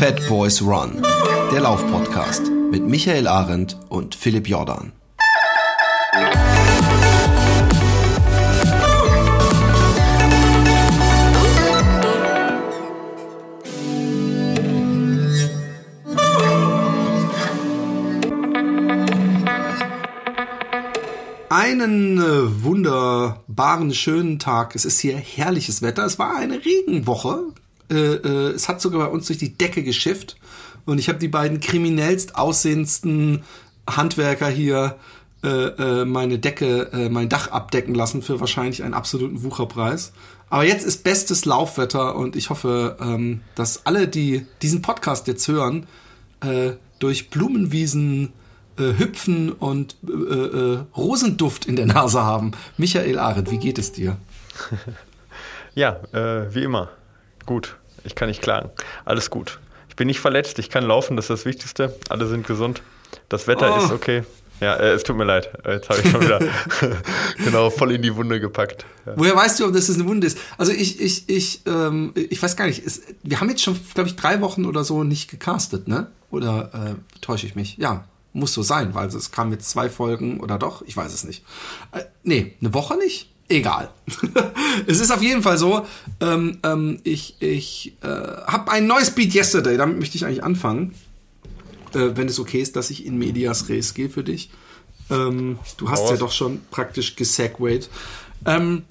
Fat Boys Run, der Laufpodcast mit Michael Arendt und Philipp Jordan. Einen äh, wunderbaren, schönen Tag. Es ist hier herrliches Wetter. Es war eine Regenwoche. Äh, äh, es hat sogar bei uns durch die Decke geschifft. Und ich habe die beiden kriminellst aussehendsten Handwerker hier äh, äh, meine Decke, äh, mein Dach abdecken lassen für wahrscheinlich einen absoluten Wucherpreis. Aber jetzt ist bestes Laufwetter und ich hoffe, ähm, dass alle, die diesen Podcast jetzt hören, durch Blumenwiesen hüpfen und Rosenduft in der Nase haben. Michael Arendt, wie geht es dir? ja, wie immer. Gut. Ich kann nicht klagen. Alles gut. Ich bin nicht verletzt, ich kann laufen, das ist das Wichtigste. Alle sind gesund. Das Wetter oh. ist okay. Ja, äh, es tut mir leid. Jetzt habe ich schon wieder genau voll in die Wunde gepackt. Ja. Woher weißt du, ob das eine Wunde ist? Also ich, ich, ich, ähm, ich weiß gar nicht. Es, wir haben jetzt schon, glaube ich, drei Wochen oder so nicht gecastet, ne? Oder äh, täusche ich mich? Ja, muss so sein, weil es kam jetzt zwei Folgen oder doch? Ich weiß es nicht. Äh, nee, eine Woche nicht? Egal. es ist auf jeden Fall so, ähm, ähm, ich, ich äh, habe ein neues Beat Yesterday, damit möchte ich eigentlich anfangen. Äh, wenn es okay ist, dass ich in Medias Res gehe für dich. Ähm, du hast oh, ja doch schon praktisch gesegwayed. Ähm,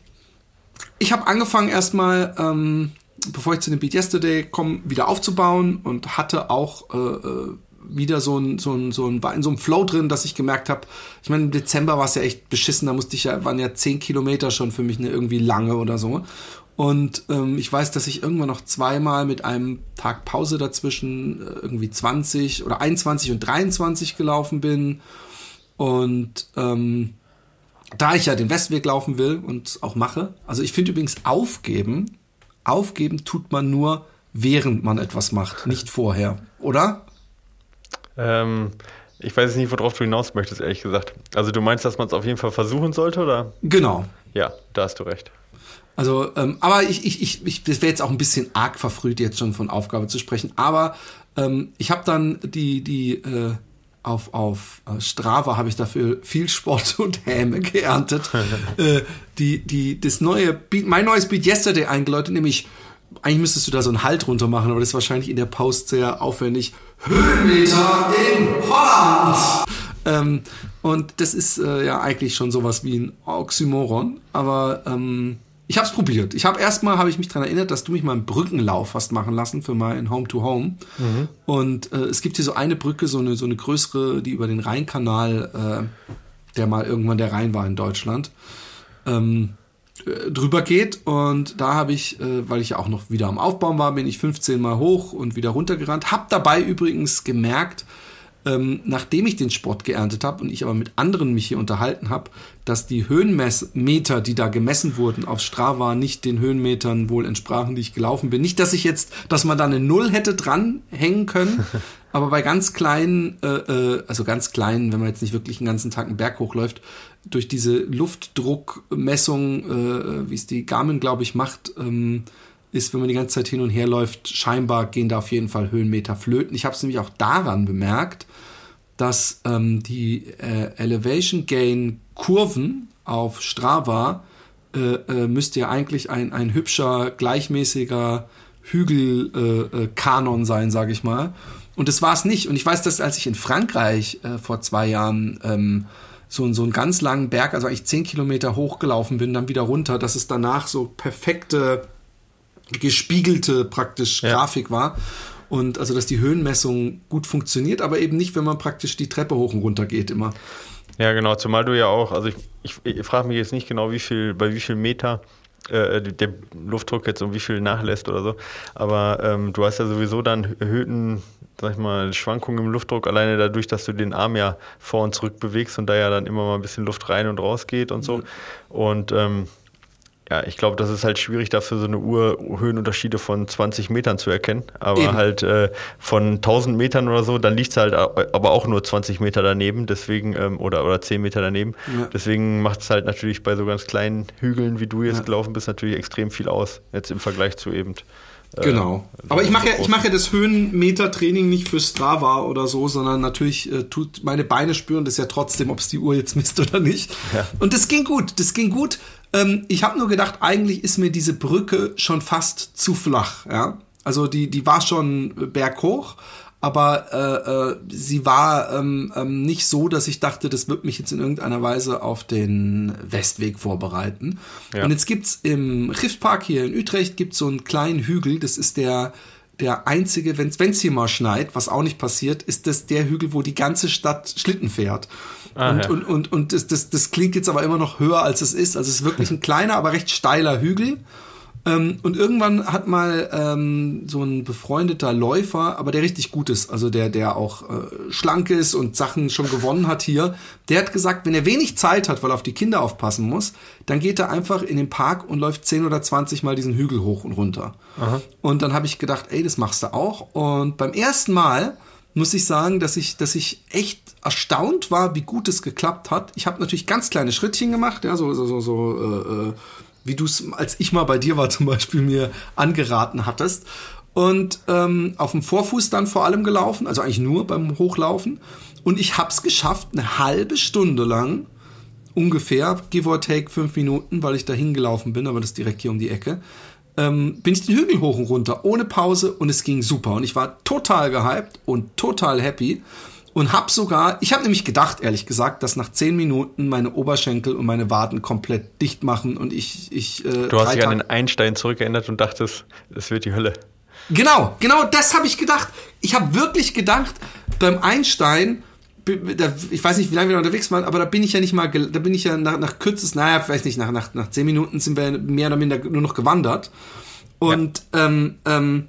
ich habe angefangen erstmal, ähm, bevor ich zu dem Beat Yesterday komme, wieder aufzubauen und hatte auch äh, äh wieder so ein, so ein, so ein, war in so einem Flow drin, dass ich gemerkt habe, ich meine, im Dezember war es ja echt beschissen, da musste ich ja, waren ja zehn Kilometer schon für mich eine irgendwie lange oder so. Und ähm, ich weiß, dass ich irgendwann noch zweimal mit einem Tag Pause dazwischen äh, irgendwie 20 oder 21 und 23 gelaufen bin. Und ähm, da ich ja den Westweg laufen will und auch mache, also ich finde übrigens aufgeben, aufgeben tut man nur, während man etwas macht, nicht vorher, oder? Ähm, ich weiß nicht, worauf du hinaus möchtest, ehrlich gesagt. Also du meinst, dass man es auf jeden Fall versuchen sollte, oder? Genau. Ja, da hast du recht. Also, ähm, aber ich, ich, ich, ich das wäre jetzt auch ein bisschen arg verfrüht, jetzt schon von Aufgabe zu sprechen. Aber ähm, ich habe dann die, die äh, auf, auf äh, Strava habe ich dafür viel Sport und Häme geerntet. äh, die, die, das neue Beat, mein neues Beat Yesterday eingeläutet, nämlich eigentlich müsstest du da so einen Halt runter machen, aber das ist wahrscheinlich in der Post sehr aufwendig. Höhenmeter in Holland! Ähm, und das ist äh, ja eigentlich schon sowas wie ein Oxymoron, aber ähm, ich habe es probiert. Ich habe erstmal habe ich mich daran erinnert, dass du mich mal einen Brückenlauf hast machen lassen für mein Home to Home. Mhm. Und äh, es gibt hier so eine Brücke, so eine so eine größere, die über den Rheinkanal, äh, der mal irgendwann der Rhein war in Deutschland. Ähm, äh, drüber geht. Und da habe ich, äh, weil ich ja auch noch wieder am Aufbauen war, bin ich 15 Mal hoch und wieder runtergerannt. Hab dabei übrigens gemerkt, ähm, nachdem ich den Sport geerntet habe und ich aber mit anderen mich hier unterhalten habe, dass die Höhenmeter, die da gemessen wurden auf Strava, nicht den Höhenmetern wohl entsprachen, die ich gelaufen bin. Nicht, dass ich jetzt, dass man da eine Null hätte dranhängen können, aber bei ganz kleinen, äh, äh, also ganz kleinen, wenn man jetzt nicht wirklich einen ganzen Tag einen Berg hochläuft, durch diese Luftdruckmessung, äh, wie es die Garmin, glaube ich, macht, ähm, ist, wenn man die ganze Zeit hin und her läuft, scheinbar gehen da auf jeden Fall Höhenmeter flöten. Ich habe es nämlich auch daran bemerkt, dass ähm, die äh, Elevation Gain Kurven auf Strava äh, äh, müsste ja eigentlich ein, ein hübscher, gleichmäßiger Hügelkanon äh, äh, sein, sage ich mal. Und das war es nicht. Und ich weiß, dass als ich in Frankreich äh, vor zwei Jahren ähm, so, so einen ganz langen Berg, also eigentlich zehn Kilometer hochgelaufen bin, dann wieder runter, dass es danach so perfekte, gespiegelte praktisch ja. Grafik war. Und also, dass die Höhenmessung gut funktioniert, aber eben nicht, wenn man praktisch die Treppe hoch und runter geht immer. Ja, genau, zumal du ja auch, also ich, ich, ich frage mich jetzt nicht genau, wie viel, bei wie viel Meter äh, der Luftdruck jetzt um wie viel nachlässt oder so. Aber ähm, du hast ja sowieso dann erhöhten, sag ich mal, Schwankungen im Luftdruck, alleine dadurch, dass du den Arm ja vor und zurück bewegst und da ja dann immer mal ein bisschen Luft rein und raus geht und so. Mhm. Und ähm, ja, ich glaube, das ist halt schwierig, dafür so eine Uhr Höhenunterschiede von 20 Metern zu erkennen. Aber Eben. halt äh, von 1000 Metern oder so, dann liegt es halt aber auch nur 20 Meter daneben, deswegen, ähm, oder, oder 10 Meter daneben. Ja. Deswegen macht es halt natürlich bei so ganz kleinen Hügeln, wie du jetzt ja. gelaufen bist, natürlich extrem viel aus, jetzt im Vergleich zu eben Äh, genau. Aber ich mache ja, ich mache ja das Höhenmeter-Training nicht für Strava oder so, sondern natürlich äh, tut meine Beine spüren das ja trotzdem, ob es die Uhr jetzt misst oder nicht. Ja. Und das ging gut. Das ging gut. Ähm, ich habe nur gedacht, eigentlich ist mir diese Brücke schon fast zu flach. Ja, also die die war schon berghoch, aber äh, äh, sie war ähm, ähm, nicht so, dass ich dachte, das wird mich jetzt in irgendeiner Weise auf den Westweg vorbereiten. Ja. Und jetzt gibt's im Riftpark hier in Utrecht gibt's so einen kleinen Hügel, das ist der der einzige, wenn es hier mal schneit, was auch nicht passiert, ist das der Hügel, wo die ganze Stadt Schlitten fährt. Ah, und, ja. und, und, und das, das, das klingt jetzt aber immer noch höher, als es ist. Also es ist wirklich ein kleiner, aber recht steiler Hügel. Ähm, und irgendwann hat mal ähm, so ein befreundeter Läufer, aber der richtig gut ist, also der, der auch äh, schlank ist und Sachen schon gewonnen hat hier, der hat gesagt, wenn er wenig Zeit hat, weil er auf die Kinder aufpassen muss, dann geht er einfach in den Park und läuft 10 oder 20 Mal diesen Hügel hoch und runter. Aha. Und dann habe ich gedacht, ey, das machst du auch. Und beim ersten Mal muss ich sagen, dass ich, dass ich echt erstaunt war, wie gut es geklappt hat. Ich habe natürlich ganz kleine Schrittchen gemacht, ja, so, so, so, so äh, äh wie du es, als ich mal bei dir war zum Beispiel, mir angeraten hattest. Und ähm, auf dem Vorfuß dann vor allem gelaufen, also eigentlich nur beim Hochlaufen. Und ich habe es geschafft, eine halbe Stunde lang, ungefähr, give or take fünf Minuten, weil ich da hingelaufen bin, aber das ist direkt hier um die Ecke, ähm, bin ich den Hügel hoch und runter, ohne Pause und es ging super. Und ich war total gehypt und total happy und hab sogar, ich habe nämlich gedacht, ehrlich gesagt, dass nach zehn Minuten meine Oberschenkel und meine Waden komplett dicht machen und ich, ich. Äh, du hast dich an den Einstein zurückgeändert und dachtest, es wird die Hölle. Genau, genau, das habe ich gedacht. Ich habe wirklich gedacht, beim Einstein, ich weiß nicht, wie lange wir unterwegs waren, aber da bin ich ja nicht mal, da bin ich ja nach, nach kürzest, naja, vielleicht nicht, nach, nach, nach zehn Minuten sind wir mehr oder minder nur noch gewandert. Und ja. ähm, ähm,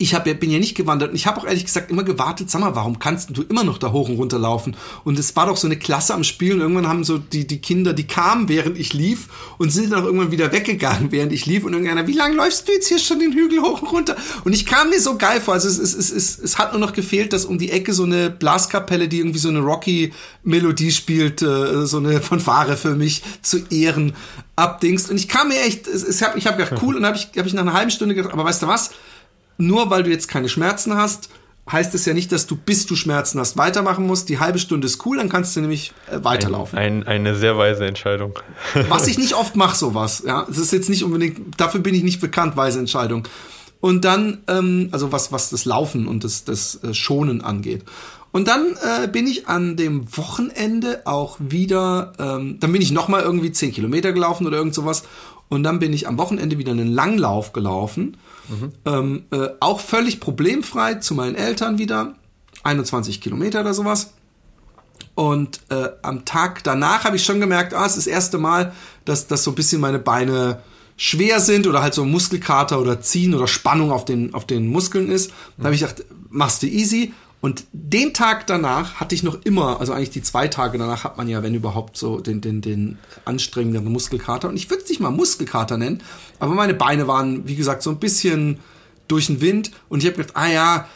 ich hab, bin ja nicht gewandert und ich habe auch ehrlich gesagt immer gewartet, sag mal, warum kannst du immer noch da hoch und runter laufen? Und es war doch so eine Klasse am Spiel und irgendwann haben so die, die Kinder, die kamen, während ich lief und sind dann auch irgendwann wieder weggegangen, während ich lief und irgendeiner, wie lange läufst du jetzt hier schon den Hügel hoch und runter? Und ich kam mir so geil vor, also es, es, es, es, es hat nur noch gefehlt, dass um die Ecke so eine Blaskapelle, die irgendwie so eine Rocky-Melodie spielt, äh, so eine Fanfare für mich zu Ehren abdingst. Und ich kam mir echt, es, es hab, ich habe gedacht, cool, und habe ich, hab ich nach einer halben Stunde gedacht, aber weißt du was? Nur weil du jetzt keine Schmerzen hast, heißt es ja nicht, dass du, bis du Schmerzen hast, weitermachen musst. Die halbe Stunde ist cool, dann kannst du nämlich äh, weiterlaufen. Ein, ein, eine sehr weise Entscheidung. Was ich nicht oft mache, sowas. Ja, es ist jetzt nicht unbedingt, dafür bin ich nicht bekannt, weise Entscheidung. Und dann, ähm, also was, was das Laufen und das, das äh, Schonen angeht. Und dann äh, bin ich an dem Wochenende auch wieder, ähm, dann bin ich nochmal irgendwie 10 Kilometer gelaufen oder irgend sowas. Und dann bin ich am Wochenende wieder einen Langlauf gelaufen. Mhm. Ähm, äh, auch völlig problemfrei zu meinen Eltern wieder. 21 Kilometer oder sowas. Und äh, am Tag danach habe ich schon gemerkt, ah, es ist das erste Mal, dass, dass so ein bisschen meine Beine schwer sind oder halt so Muskelkater oder Ziehen oder Spannung auf den, auf den Muskeln ist. Da habe ich gedacht, machst du easy. Und den Tag danach hatte ich noch immer, also eigentlich die zwei Tage danach hat man ja, wenn überhaupt, so den, den, den anstrengenderen Muskelkater. Und ich würde es nicht mal Muskelkater nennen, aber meine Beine waren, wie gesagt, so ein bisschen durch den Wind. Und ich habe gedacht, ah ja,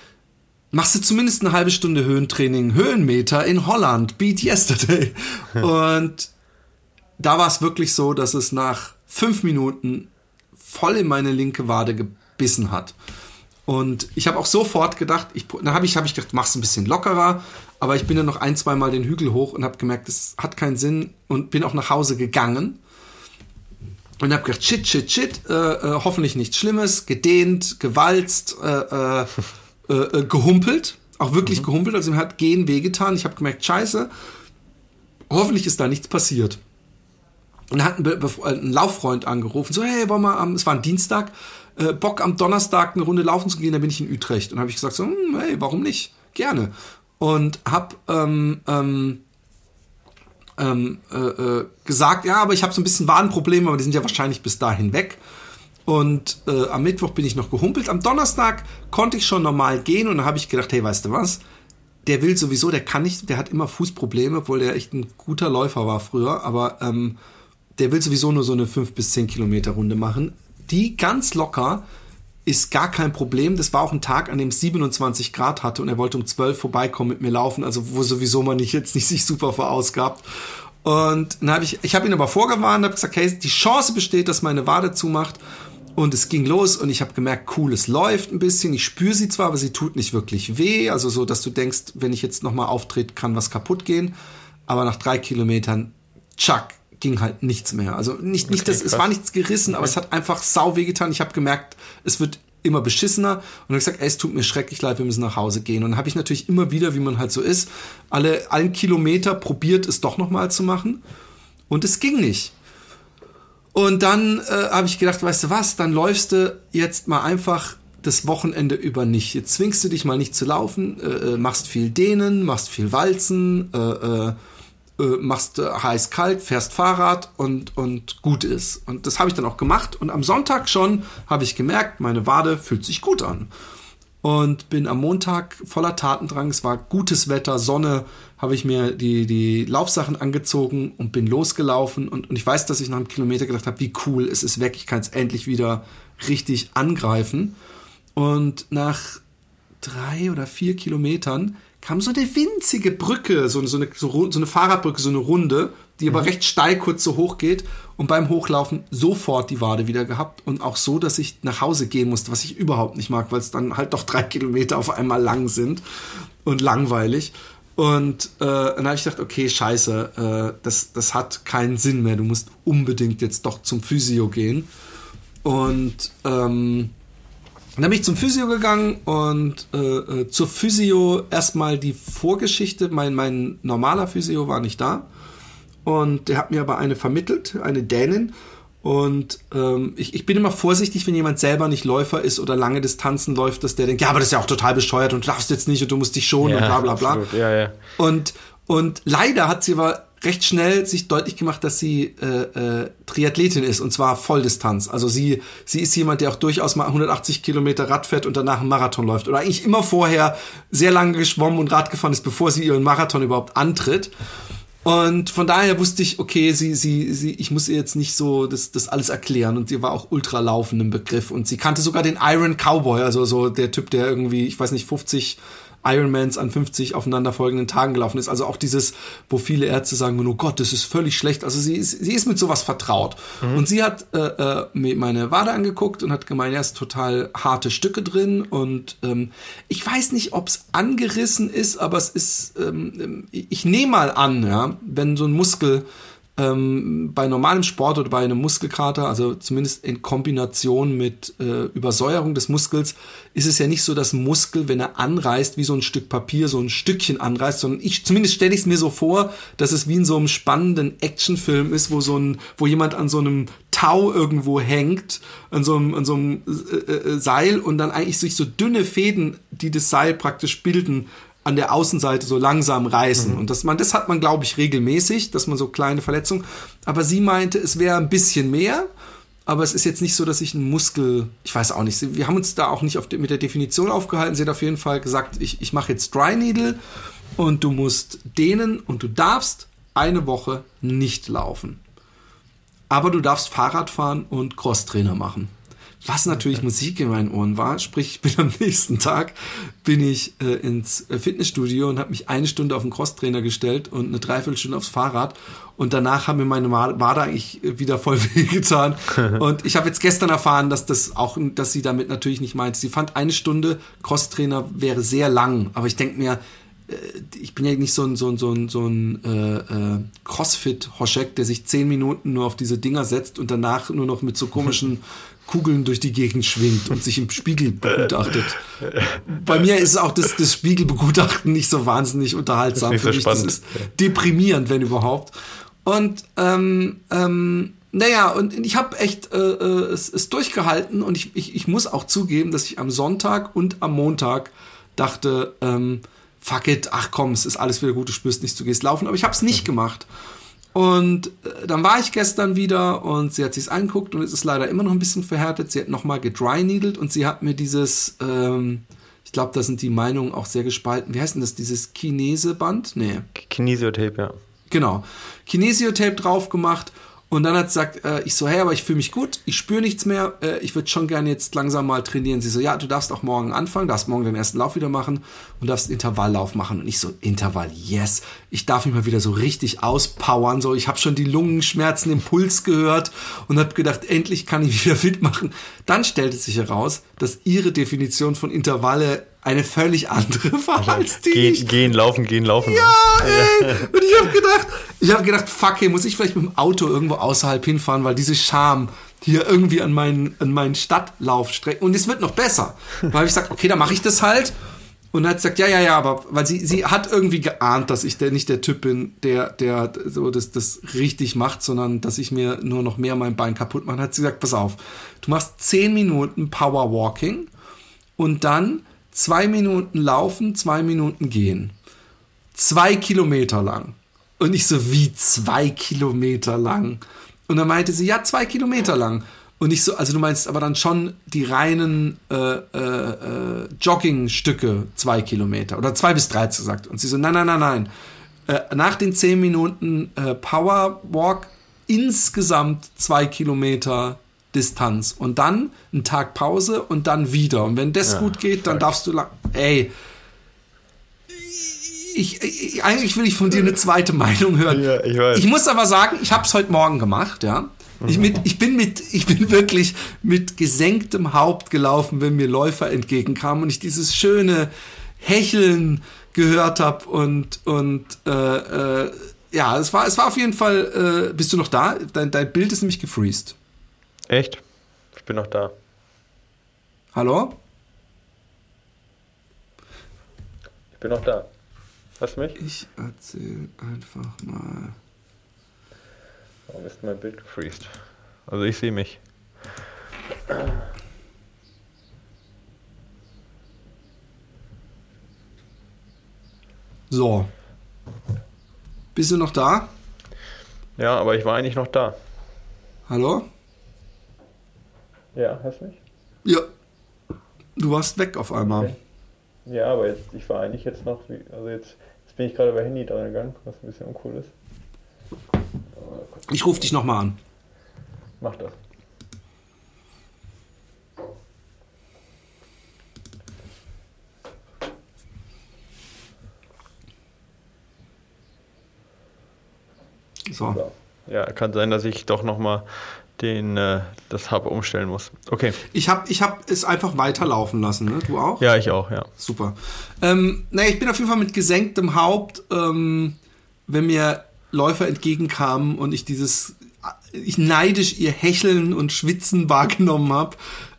machst du zumindest eine halbe Stunde Höhentraining, Höhenmeter in Holland, Beat Yesterday. Und da war es wirklich so, dass es nach fünf Minuten voll in meine linke Wade gebissen hat. Und ich habe auch sofort gedacht, ich, dann habe ich, hab ich gedacht, mach's ein bisschen lockerer. Aber ich bin dann noch ein, zwei Mal den Hügel hoch und habe gemerkt, das hat keinen Sinn und bin auch nach Hause gegangen. Und habe gedacht, shit, shit, shit, äh, äh, hoffentlich nichts Schlimmes, gedehnt, gewalzt, äh, äh, äh, äh gehumpelt, auch wirklich mhm. gehumpelt, also mir hat Gehen wehgetan. Ich habe gemerkt, scheiße, hoffentlich ist da nichts passiert. Und hat ein, ein Lauffreund angerufen, so, hey, wollen wir am, es war ein Dienstag, äh, Bock am Donnerstag eine Runde laufen zu gehen, dann bin ich in Utrecht. Und habe ich gesagt, so, hm, hey, warum nicht? Gerne. Und habe ähm, ähm, ähm, äh, äh, gesagt, ja, aber ich habe so ein bisschen Wadenprobleme, aber die sind ja wahrscheinlich bis dahin weg. Und äh, am Mittwoch bin ich noch gehumpelt. Am Donnerstag konnte ich schon normal gehen und dann habe ich gedacht, hey, weißt du was? Der will sowieso, der kann nicht, der hat immer Fußprobleme, obwohl der echt ein guter Läufer war früher, aber ähm, der will sowieso nur so eine 5 bis 10 Kilometer Runde machen die ganz locker ist gar kein Problem. Das war auch ein Tag, an dem es 27 Grad hatte und er wollte um 12 vorbeikommen mit mir laufen, also wo sowieso man nicht jetzt nicht sich super verausgabt. Und dann habe ich, ich habe ihn aber vorgewarnt, habe gesagt, hey, die Chance besteht, dass meine Wade zumacht. Und es ging los und ich habe gemerkt, cool, es läuft ein bisschen. Ich spüre sie zwar, aber sie tut nicht wirklich weh. Also so, dass du denkst, wenn ich jetzt nochmal auftrete, kann was kaputt gehen. Aber nach drei Kilometern, tschack, ging halt nichts mehr. Also nicht, nicht okay, das, es war nichts gerissen, okay. aber es hat einfach sau weh getan. Ich habe gemerkt, es wird immer beschissener und habe gesagt, ey, es tut mir schrecklich leid, wir müssen nach Hause gehen. Und dann habe ich natürlich immer wieder, wie man halt so ist, alle einen Kilometer probiert, es doch nochmal zu machen. Und es ging nicht. Und dann äh, habe ich gedacht, weißt du was, dann läufst du jetzt mal einfach das Wochenende über nicht. Jetzt zwingst du dich mal nicht zu laufen, äh, äh machst viel Dehnen, machst viel Walzen, äh, äh, machst äh, heiß kalt, fährst Fahrrad und, und gut ist. Und das habe ich dann auch gemacht. Und am Sonntag schon habe ich gemerkt, meine Wade fühlt sich gut an und bin am Montag voller Tatendrang. Es war gutes Wetter, Sonne, habe ich mir die, die Laufsachen angezogen und bin losgelaufen. Und, und ich weiß, dass ich nach einem Kilometer gedacht habe, wie cool, es ist weg, ich kann es endlich wieder richtig angreifen. Und nach drei oder vier Kilometern kam so eine winzige Brücke, so, so, eine, so, so eine Fahrradbrücke, so eine Runde, die aber mhm. recht steil kurz so hoch geht und beim Hochlaufen sofort die Wade wieder gehabt und auch so, dass ich nach Hause gehen musste, was ich überhaupt nicht mag, weil es dann halt doch drei Kilometer auf einmal lang sind und langweilig. Und äh, dann habe ich gedacht, okay, scheiße, äh, das, das hat keinen Sinn mehr. Du musst unbedingt jetzt doch zum Physio gehen. Und ähm, dann bin ich zum Physio gegangen und äh, äh zur Physio erstmal die Vorgeschichte. Mein, mein normaler Physio war nicht da. Und der hat mir aber eine vermittelt, eine Dänin. Und ähm, ich, ich bin immer vorsichtig, wenn jemand selber nicht Läufer ist oder lange Distanzen läuft, dass der denkt, ja, aber das ist ja auch total bescheuert und du darfst jetzt nicht und du musst dich schonen ja, und bla bla bla. Ja, ja. Und, und leider hat sie aber recht schnell sich deutlich gemacht, dass sie äh, äh, Triathletin ist und zwar Volldistanz. Also sie, sie ist jemand, der auch durchaus mal 180 Kilometer Rad fährt und danach einen Marathon läuft. Oder eigentlich immer vorher sehr lange geschwommen und Rad gefahren ist, bevor sie ihren Marathon überhaupt antritt. Und von daher wusste ich, okay, sie, sie, sie, ich muss ihr jetzt nicht so das, das alles erklären. Und sie war auch ultra laufend im Begriff. Und sie kannte sogar den Iron Cowboy, also so der Typ, der irgendwie, ich weiß nicht, 50 Ironmans an 50 aufeinanderfolgenden Tagen gelaufen ist. Also auch dieses, wo viele Ärzte sagen, oh Gott, das ist völlig schlecht. Also sie ist, sie ist mit sowas vertraut. Mhm. Und sie hat äh, äh, mir meine Wade angeguckt und hat gemeint, ja, ist total harte Stücke drin. Und ähm, ich weiß nicht, ob es angerissen ist, aber es ist, ähm, ich nehme mal an, ja, wenn so ein Muskel ähm, bei normalem Sport oder bei einem Muskelkater, also zumindest in Kombination mit äh, Übersäuerung des Muskels, ist es ja nicht so, dass Muskel, wenn er anreißt, wie so ein Stück Papier, so ein Stückchen anreißt, sondern ich, zumindest stelle ich es mir so vor, dass es wie in so einem spannenden Actionfilm ist, wo so ein, wo jemand an so einem Tau irgendwo hängt, an so einem, an so einem äh, äh, Seil und dann eigentlich sich so dünne Fäden, die das Seil praktisch bilden, an der Außenseite so langsam reißen. Mhm. Und das, man, das hat man, glaube ich, regelmäßig, dass man so kleine Verletzungen. Aber sie meinte, es wäre ein bisschen mehr. Aber es ist jetzt nicht so, dass ich einen Muskel, ich weiß auch nicht, wir haben uns da auch nicht auf, mit der Definition aufgehalten. Sie hat auf jeden Fall gesagt, ich, ich mache jetzt Dry Needle und du musst dehnen und du darfst eine Woche nicht laufen. Aber du darfst Fahrrad fahren und Crosstrainer machen. Was natürlich Musik in meinen Ohren war. Sprich, ich bin am nächsten Tag bin ich äh, ins äh, Fitnessstudio und habe mich eine Stunde auf den Crosstrainer gestellt und eine Dreiviertelstunde aufs Fahrrad. Und danach haben mir meine Wade eigentlich wieder voll wehgetan. und ich habe jetzt gestern erfahren, dass das auch, dass sie damit natürlich nicht meint. Sie fand eine Stunde Crosstrainer wäre sehr lang. Aber ich denke mir, äh, ich bin ja nicht so ein, so ein, so ein, so ein äh, äh, Crossfit-Hoschek, der sich zehn Minuten nur auf diese Dinger setzt und danach nur noch mit so komischen Kugeln durch die Gegend schwingt und sich im Spiegel begutachtet. Bei mir ist auch das, das Spiegelbegutachten nicht so wahnsinnig unterhaltsam. Das ist nicht Für so mich. Das ist deprimierend, wenn überhaupt. Und ähm, ähm, naja, und ich habe echt äh, äh, es, es durchgehalten und ich, ich, ich muss auch zugeben, dass ich am Sonntag und am Montag dachte, ähm, fuck it, ach komm, es ist alles wieder gut, du spürst nichts, du gehst laufen. Aber ich habe es nicht gemacht. Und äh, dann war ich gestern wieder und sie hat sich's angeguckt und es ist leider immer noch ein bisschen verhärtet. Sie hat nochmal gedry-needelt und sie hat mir dieses, ähm, ich glaube, da sind die Meinungen auch sehr gespalten. Wie heißt denn das? Dieses Kineseband? Nee. Kinesiotape, ja. Genau. Kinesiotape drauf gemacht Und dann hat sie gesagt, äh, ich so, hey, aber ich fühle mich gut, ich spüre nichts mehr, äh, ich würde schon gerne jetzt langsam mal trainieren. Sie so, ja, du darfst auch morgen anfangen, darfst morgen den ersten Lauf wieder machen und darfst Intervalllauf machen. Und ich so, Intervall, yes, ich darf mich mal wieder so richtig auspowern. So, ich habe schon die Lungenschmerzen im Puls gehört und habe gedacht, endlich kann ich wieder fit machen. Dann stellte sich heraus, dass ihre Definition von Intervalle eine völlig andere die. Gehen, gehen, laufen, gehen, laufen. Ja, ey. Und ich habe gedacht, ich habe gedacht, fuck, hey, muss ich vielleicht mit dem Auto irgendwo außerhalb hinfahren, weil diese Scham hier irgendwie an meinen, an meinen Stadtlauf strecken. Und es wird noch besser. Habe ich gesagt, okay, dann mache ich das halt. Und dann hat sie gesagt, ja, ja, ja, aber weil sie, sie hat irgendwie geahnt, dass ich der, nicht der Typ bin, der, der so das, das richtig macht, sondern dass ich mir nur noch mehr mein Bein kaputt mache. Hat sie gesagt, pass auf, du machst 10 Minuten Powerwalking und dann zwei Minuten laufen, zwei Minuten gehen. Zwei Kilometer lang. Und ich so, wie zwei Kilometer lang? Und dann meinte sie, ja, zwei Kilometer lang. Und ich so, also du meinst aber dann schon die reinen äh, äh, äh, Joggingstücke zwei Kilometer oder zwei bis drei, gesagt. Und sie so, nein, nein, nein, nein. Äh, nach den zehn Minuten äh, Powerwalk insgesamt zwei Kilometer Distanz und dann einen Tag Pause und dann wieder. Und wenn das ja, gut geht, dann darfst du lang. Ey. Ich, ich, eigentlich will ich von dir eine zweite Meinung hören. Ja, ich, weiß. ich muss aber sagen, ich habe es heute Morgen gemacht, ja. Ich, mit, ich, bin mit, ich bin wirklich mit gesenktem Haupt gelaufen, wenn mir Läufer entgegenkamen und ich dieses schöne Hecheln gehört habe und, und äh, äh, ja, es war, es war auf jeden Fall. Äh, bist du noch da? Dein, dein Bild ist nämlich gefreezed. Echt? Ich bin noch da. Hallo? Ich bin noch da. Hörst du mich? Ich erzähl einfach mal. Warum ist mein Bild gefreezed? Also ich sehe mich. So. Bist du noch da? Ja, aber ich war eigentlich noch da. Hallo? Ja, hast du mich? Ja. Du warst weg auf einmal. Okay. Ja, aber jetzt, ich war eigentlich jetzt noch, also jetzt, jetzt bin ich gerade über Handy dran gegangen, was ein bisschen uncool ist. Ich rufe dich nochmal an. Mach das. So. so. Ja, kann sein, dass ich doch nochmal den äh, das Hub umstellen muss. Okay. Ich habe ich hab es einfach weiterlaufen lassen, ne? Du auch? Ja, ich auch, ja. Super. Ähm, naja, ich bin auf jeden Fall mit gesenktem Haupt, ähm, wenn mir Läufer entgegenkamen und ich dieses, ich neidisch ihr Hecheln und Schwitzen wahrgenommen habe,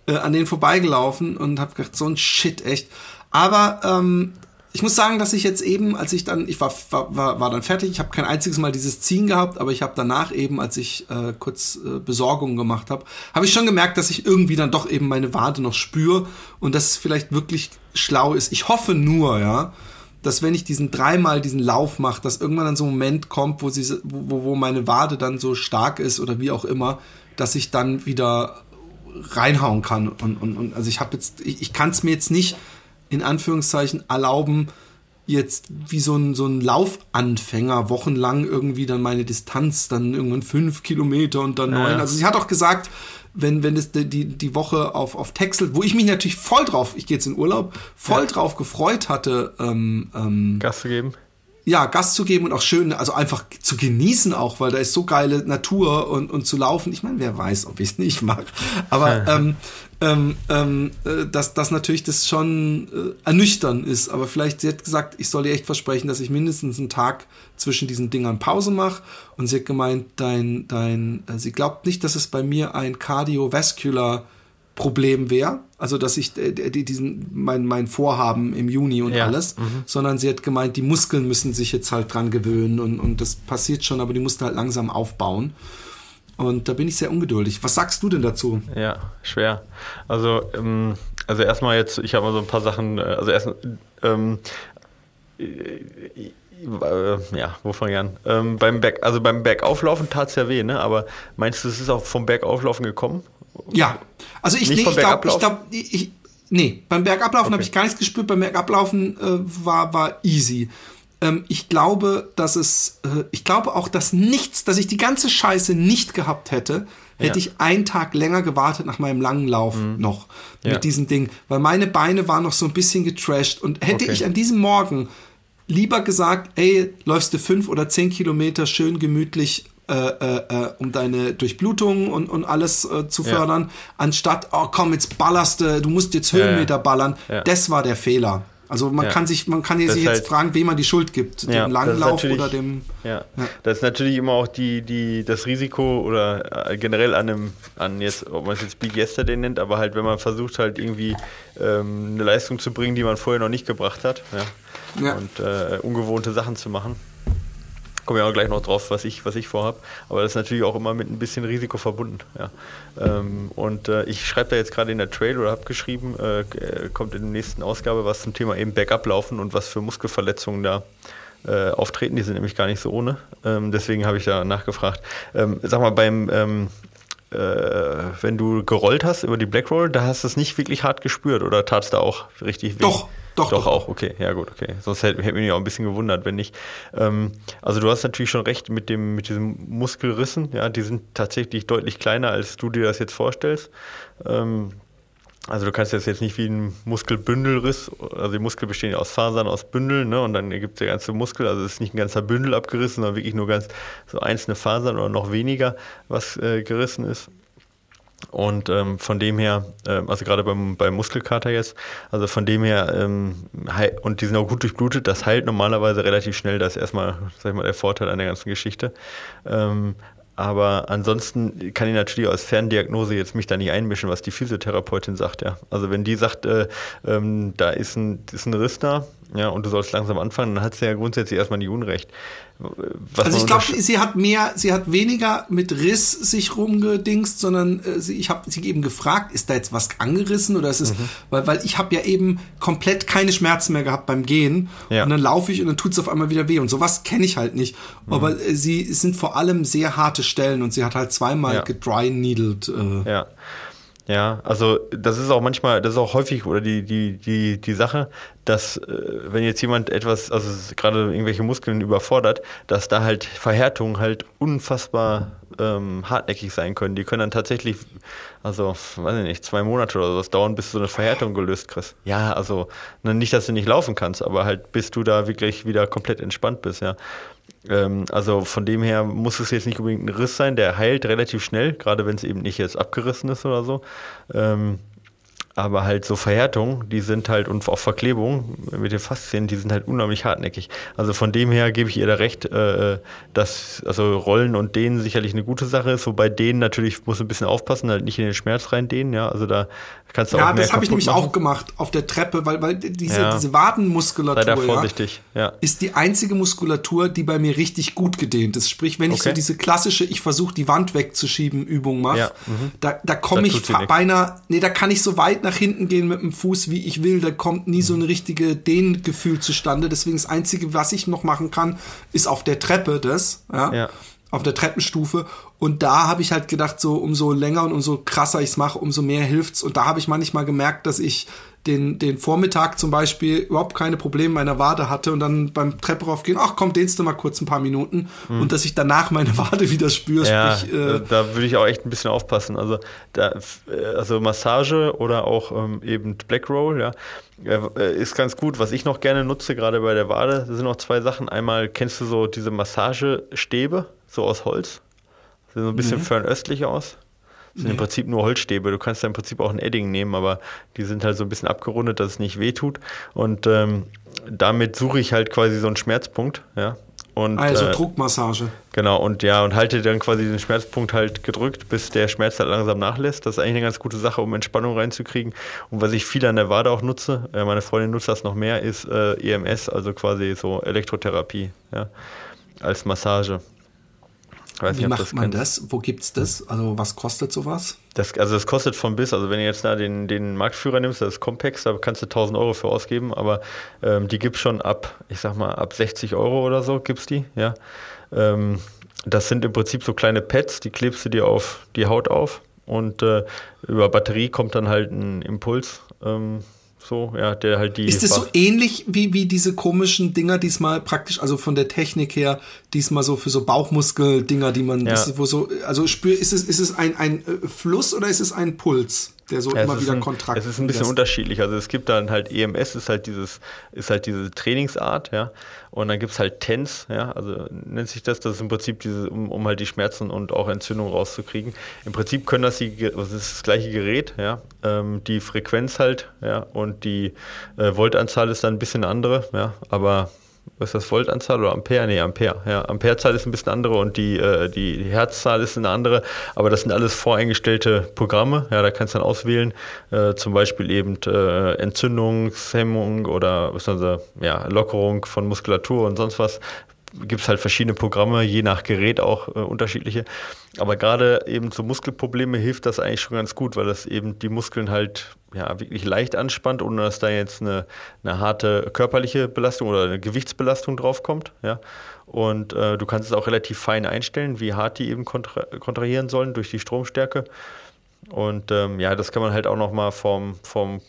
äh, an denen vorbeigelaufen und habe gedacht, so ein Shit, echt. Aber ähm, ich muss sagen, dass ich jetzt eben, als ich dann, ich war, war, war dann fertig, ich habe kein einziges Mal dieses Ziehen gehabt, aber ich habe danach eben, als ich äh, kurz äh, Besorgungen gemacht habe, habe ich schon gemerkt, dass ich irgendwie dann doch eben meine Wade noch spüre und dass es vielleicht wirklich schlau ist. Ich hoffe nur, ja, dass wenn ich diesen dreimal diesen Lauf mache, dass irgendwann dann so ein Moment kommt, wo, sie, wo, wo meine Wade dann so stark ist oder wie auch immer, dass ich dann wieder reinhauen kann. Und, und, und also ich habe jetzt, ich, ich kann es mir jetzt nicht in Anführungszeichen erlauben, jetzt wie so ein, so ein Laufanfänger wochenlang irgendwie dann meine Distanz, dann irgendwann fünf Kilometer und dann neun. Ja. Also sie hat auch gesagt, wenn, wenn es die, die Woche auf, auf Texel, wo ich mich natürlich voll drauf, ich gehe jetzt in Urlaub, voll ja. drauf gefreut hatte, ähm, ähm, Gas zu geben ja, Gas zu geben und auch schön, also einfach zu genießen auch, weil da ist so geile Natur und, und zu laufen. Ich meine, wer weiß, ob ich es nicht mag. Aber ähm, ähm, ähm, äh, dass, dass natürlich das schon äh, ernüchternd ist. Aber vielleicht, sie hat gesagt, ich soll ihr echt versprechen, dass ich mindestens einen Tag zwischen diesen Dingern Pause mache. Und sie hat gemeint, dein, dein, äh, sie glaubt nicht, dass es bei mir ein cardiovascular Problem wäre, also dass ich äh, diesen mein mein Vorhaben im Juni und ja. alles, mhm. sondern sie hat gemeint, die Muskeln müssen sich jetzt halt dran gewöhnen und und das passiert schon, aber die mussten halt langsam aufbauen. Und da bin ich sehr ungeduldig. Was sagst du denn dazu? Ja, schwer. Also ähm, also erstmal jetzt, ich habe mal so ein paar Sachen, äh, also erst ähm, äh, ja, wo fange ich an? Ähm, beim Berg, also beim Bergauflaufen tat es ja weh, ne? Aber meinst du, es ist auch vom Bergauflaufen gekommen? Ja, also ich, nee, ich glaube, ich glaube, ich, nee, beim Bergablaufen okay. habe ich gar nichts gespürt, beim Bergablaufen äh, war, war easy. Ähm, ich glaube, dass es, äh, ich glaube auch, dass nichts, dass ich die ganze Scheiße nicht gehabt hätte, hätte ja. ich einen Tag länger gewartet nach meinem langen Lauf mhm. noch mit ja. diesem Ding, weil meine Beine waren noch so ein bisschen getrashed und hätte okay. ich an diesem Morgen lieber gesagt, ey, läufst du fünf oder zehn Kilometer schön gemütlich äh, äh, äh, um deine Durchblutung und, und alles äh, zu fördern, ja. anstatt, oh komm, jetzt ballerst du, du musst jetzt Höhenmeter ballern. Das war der Fehler. Also man ja. kann sich, man kann sich jetzt halt, fragen, wem man die Schuld gibt, ja, dem Langlauf oder dem. Ja. ja. das ist natürlich immer auch die, die, das Risiko oder äh, generell an einem, an jetzt, ob man es jetzt Big Yesterday nennt, aber halt, wenn man versucht halt irgendwie ähm, eine Leistung zu bringen, die man vorher noch nicht gebracht hat, ja. Und äh, ungewohnte Sachen zu machen. Kommen wir auch gleich noch drauf, was ich, was ich vorhabe. Aber das ist natürlich auch immer mit ein bisschen Risiko verbunden. Ja. Ähm, und äh, ich schreibe da jetzt gerade in der Trail oder habe geschrieben, äh, kommt in der nächsten Ausgabe was zum Thema eben Backup laufen und was für Muskelverletzungen da äh, auftreten. Die sind nämlich gar nicht so ohne. Ähm, deswegen habe ich da nachgefragt. Ähm, sag mal, beim ähm, äh, wenn du gerollt hast über die Blackroll, da hast du es nicht wirklich hart gespürt oder tat es da auch richtig weh? Doch, doch, doch, doch, auch, okay, ja gut, okay. Sonst hätte, hätte mich auch ein bisschen gewundert, wenn nicht. Ähm, also du hast natürlich schon recht mit dem, mit diesen Muskelrissen, ja, die sind tatsächlich deutlich kleiner, als du dir das jetzt vorstellst. Ähm, also du kannst das jetzt nicht wie ein Muskelbündelriss, also die Muskeln bestehen ja aus Fasern, aus Bündeln, ne? Und dann ergibt der ganze Muskel, also es ist nicht ein ganzer Bündel abgerissen, sondern wirklich nur ganz so einzelne Fasern oder noch weniger, was äh, gerissen ist. Und ähm, von dem her, äh, also gerade beim, beim Muskelkater jetzt, also von dem her, ähm, und die sind auch gut durchblutet, das heilt normalerweise relativ schnell, das ist erstmal, sag ich mal, der Vorteil an der ganzen Geschichte. Ähm, aber ansonsten kann ich natürlich aus Ferndiagnose jetzt mich da nicht einmischen, was die Physiotherapeutin sagt, ja. Also wenn die sagt, äh, ähm, da ist ein, ist ein Riss da, ja, und du sollst langsam anfangen, dann hat sie ja grundsätzlich erstmal nicht Unrecht. Also ich glaube, sie hat mehr, sie hat weniger mit Riss sich rumgedingst, sondern äh, sie, ich habe sie eben gefragt, ist da jetzt was angerissen oder ist es, mhm. weil, weil ich habe ja eben komplett keine Schmerzen mehr gehabt beim Gehen ja. und dann laufe ich und dann tut es auf einmal wieder weh und sowas kenne ich halt nicht. Mhm. Aber äh, sie sind vor allem sehr harte Stellen und sie hat halt zweimal ja. gedry needled. Äh. Ja. Ja, also das ist auch manchmal, das ist auch häufig oder die, die, die, die Sache, dass äh, wenn jetzt jemand etwas, also gerade irgendwelche Muskeln überfordert, dass da halt Verhärtungen halt unfassbar ähm, hartnäckig sein können. Die können dann tatsächlich, also weiß ich nicht, zwei Monate oder sowas dauern, bis du so eine Verhärtung gelöst kriegst. Ja, also ne, nicht, dass du nicht laufen kannst, aber halt bis du da wirklich wieder komplett entspannt bist, ja. Ähm, also von dem her muss es jetzt nicht unbedingt ein Riss sein, der heilt relativ schnell, gerade wenn es eben nicht jetzt abgerissen ist oder so. Ähm, aber halt so Verhärtungen, die sind halt und auch Verklebungen mit den Faszien, die sind halt unheimlich hartnäckig. Also von dem her gebe ich ihr da recht, äh, dass also Rollen und Dehnen sicherlich eine gute Sache ist, wobei Dehnen natürlich muss ein bisschen aufpassen, halt nicht in den Schmerz rein dehnen, ja. Also da kannst du ja, auch mehr Ja, das habe ich nämlich machen. auch gemacht auf der Treppe, weil, weil diese, ja. diese Wadenmuskulatur Sei da vorsichtig. Ja, ist die einzige Muskulatur, die bei mir richtig gut gedehnt ist. Sprich, wenn ich okay. so diese klassische, ich versuche die Wand wegzuschieben Übung mache, ja. mhm. da, da komme ich beinahe, nee, da kann ich so weit nach hinten gehen mit dem Fuß, wie ich will. Da kommt nie so ein richtige Dehngefühl zustande. Deswegen das Einzige, was ich noch machen kann, ist auf der Treppe das. Ja. ja. Auf der Treppenstufe. Und da habe ich halt gedacht, so umso länger und umso krasser ich es mache, umso mehr hilft's. Und da habe ich manchmal gemerkt, dass ich den, den Vormittag zum Beispiel überhaupt keine Probleme meiner Wade hatte und dann beim Treppe raufgehen, ach komm, dehnst du mal kurz ein paar Minuten mhm. und dass ich danach meine Wade wieder spüre. Ja, sprich, äh, da würde ich auch echt ein bisschen aufpassen. Also, da, äh, also Massage oder auch ähm, eben Black Roll, ja, äh, ist ganz gut. Was ich noch gerne nutze, gerade bei der Wade, sind noch zwei Sachen. Einmal kennst du so diese Massagestäbe, so aus Holz. Sehen so ein bisschen mhm. fernöstlich aus. Das sind nee. im Prinzip nur Holzstäbe. Du kannst da im Prinzip auch ein Edding nehmen, aber die sind halt so ein bisschen abgerundet, dass es nicht wehtut. Und ähm, damit suche ich halt quasi so einen Schmerzpunkt, ja. Und, also äh, Druckmassage. Genau, und ja, und halte dann quasi den Schmerzpunkt halt gedrückt, bis der Schmerz halt langsam nachlässt. Das ist eigentlich eine ganz gute Sache, um Entspannung reinzukriegen. Und was ich viel an der Wade auch nutze, äh, meine Freundin nutzt das noch mehr, ist äh, EMS, also quasi so Elektrotherapie, ja, als Massage. Weiß Wie nicht, macht das man kennt. das? Wo gibt's das? Also was kostet sowas? Das, also das kostet von bis. Also wenn du jetzt da den, den Marktführer nimmst, das ist Compex, da kannst du 1000 Euro für ausgeben, aber ähm, die gibt's schon ab, ich sag mal, ab 60 Euro oder so gibt's die, ja. Ähm, das sind im Prinzip so kleine Pads, die klebst du dir auf die Haut auf und äh, über Batterie kommt dann halt ein Impuls. Ähm, so, ja, der halt die. Ist es so ähnlich wie, wie diese komischen Dinger, diesmal praktisch, also von der Technik her, diesmal so für so Bauchmuskel-Dinger, die man, ja. das, wo so, also spür, ist es, ist es ein, ein äh, Fluss oder ist es ein Puls? Der so ja, immer wieder ein, Kontrakt. Es ist ein bisschen lässt. unterschiedlich. Also es gibt dann halt EMS ist halt dieses, ist halt diese Trainingsart, ja. Und dann gibt es halt TENS, ja, also nennt sich das, das ist im Prinzip diese, um, um halt die Schmerzen und auch Entzündung rauszukriegen. Im Prinzip können das die, das ist das gleiche Gerät, ja, ähm, die Frequenz halt, ja, und die äh, Voltanzahl ist dann ein bisschen andere, ja, aber was ist das, Voltanzahl oder Ampere? Nee, Ampere. Ja, Amperezahl ist ein bisschen andere und die, äh, die, die Herzzahl ist eine andere, aber das sind alles voreingestellte Programme. Ja, da kannst du dann auswählen, äh, zum Beispiel eben äh, Entzündungshemmung oder was sagen ja, Lockerung von Muskulatur und sonst was gibt es halt verschiedene Programme, je nach Gerät auch äh, unterschiedliche. Aber gerade eben zu Muskelprobleme hilft das eigentlich schon ganz gut, weil das eben die Muskeln halt ja, wirklich leicht anspannt, ohne dass da jetzt eine, eine harte körperliche Belastung oder eine Gewichtsbelastung draufkommt. Ja. Und äh, du kannst es auch relativ fein einstellen, wie hart die eben kontra kontrahieren sollen durch die Stromstärke. Und ähm, ja, das kann man halt auch nochmal vom, vom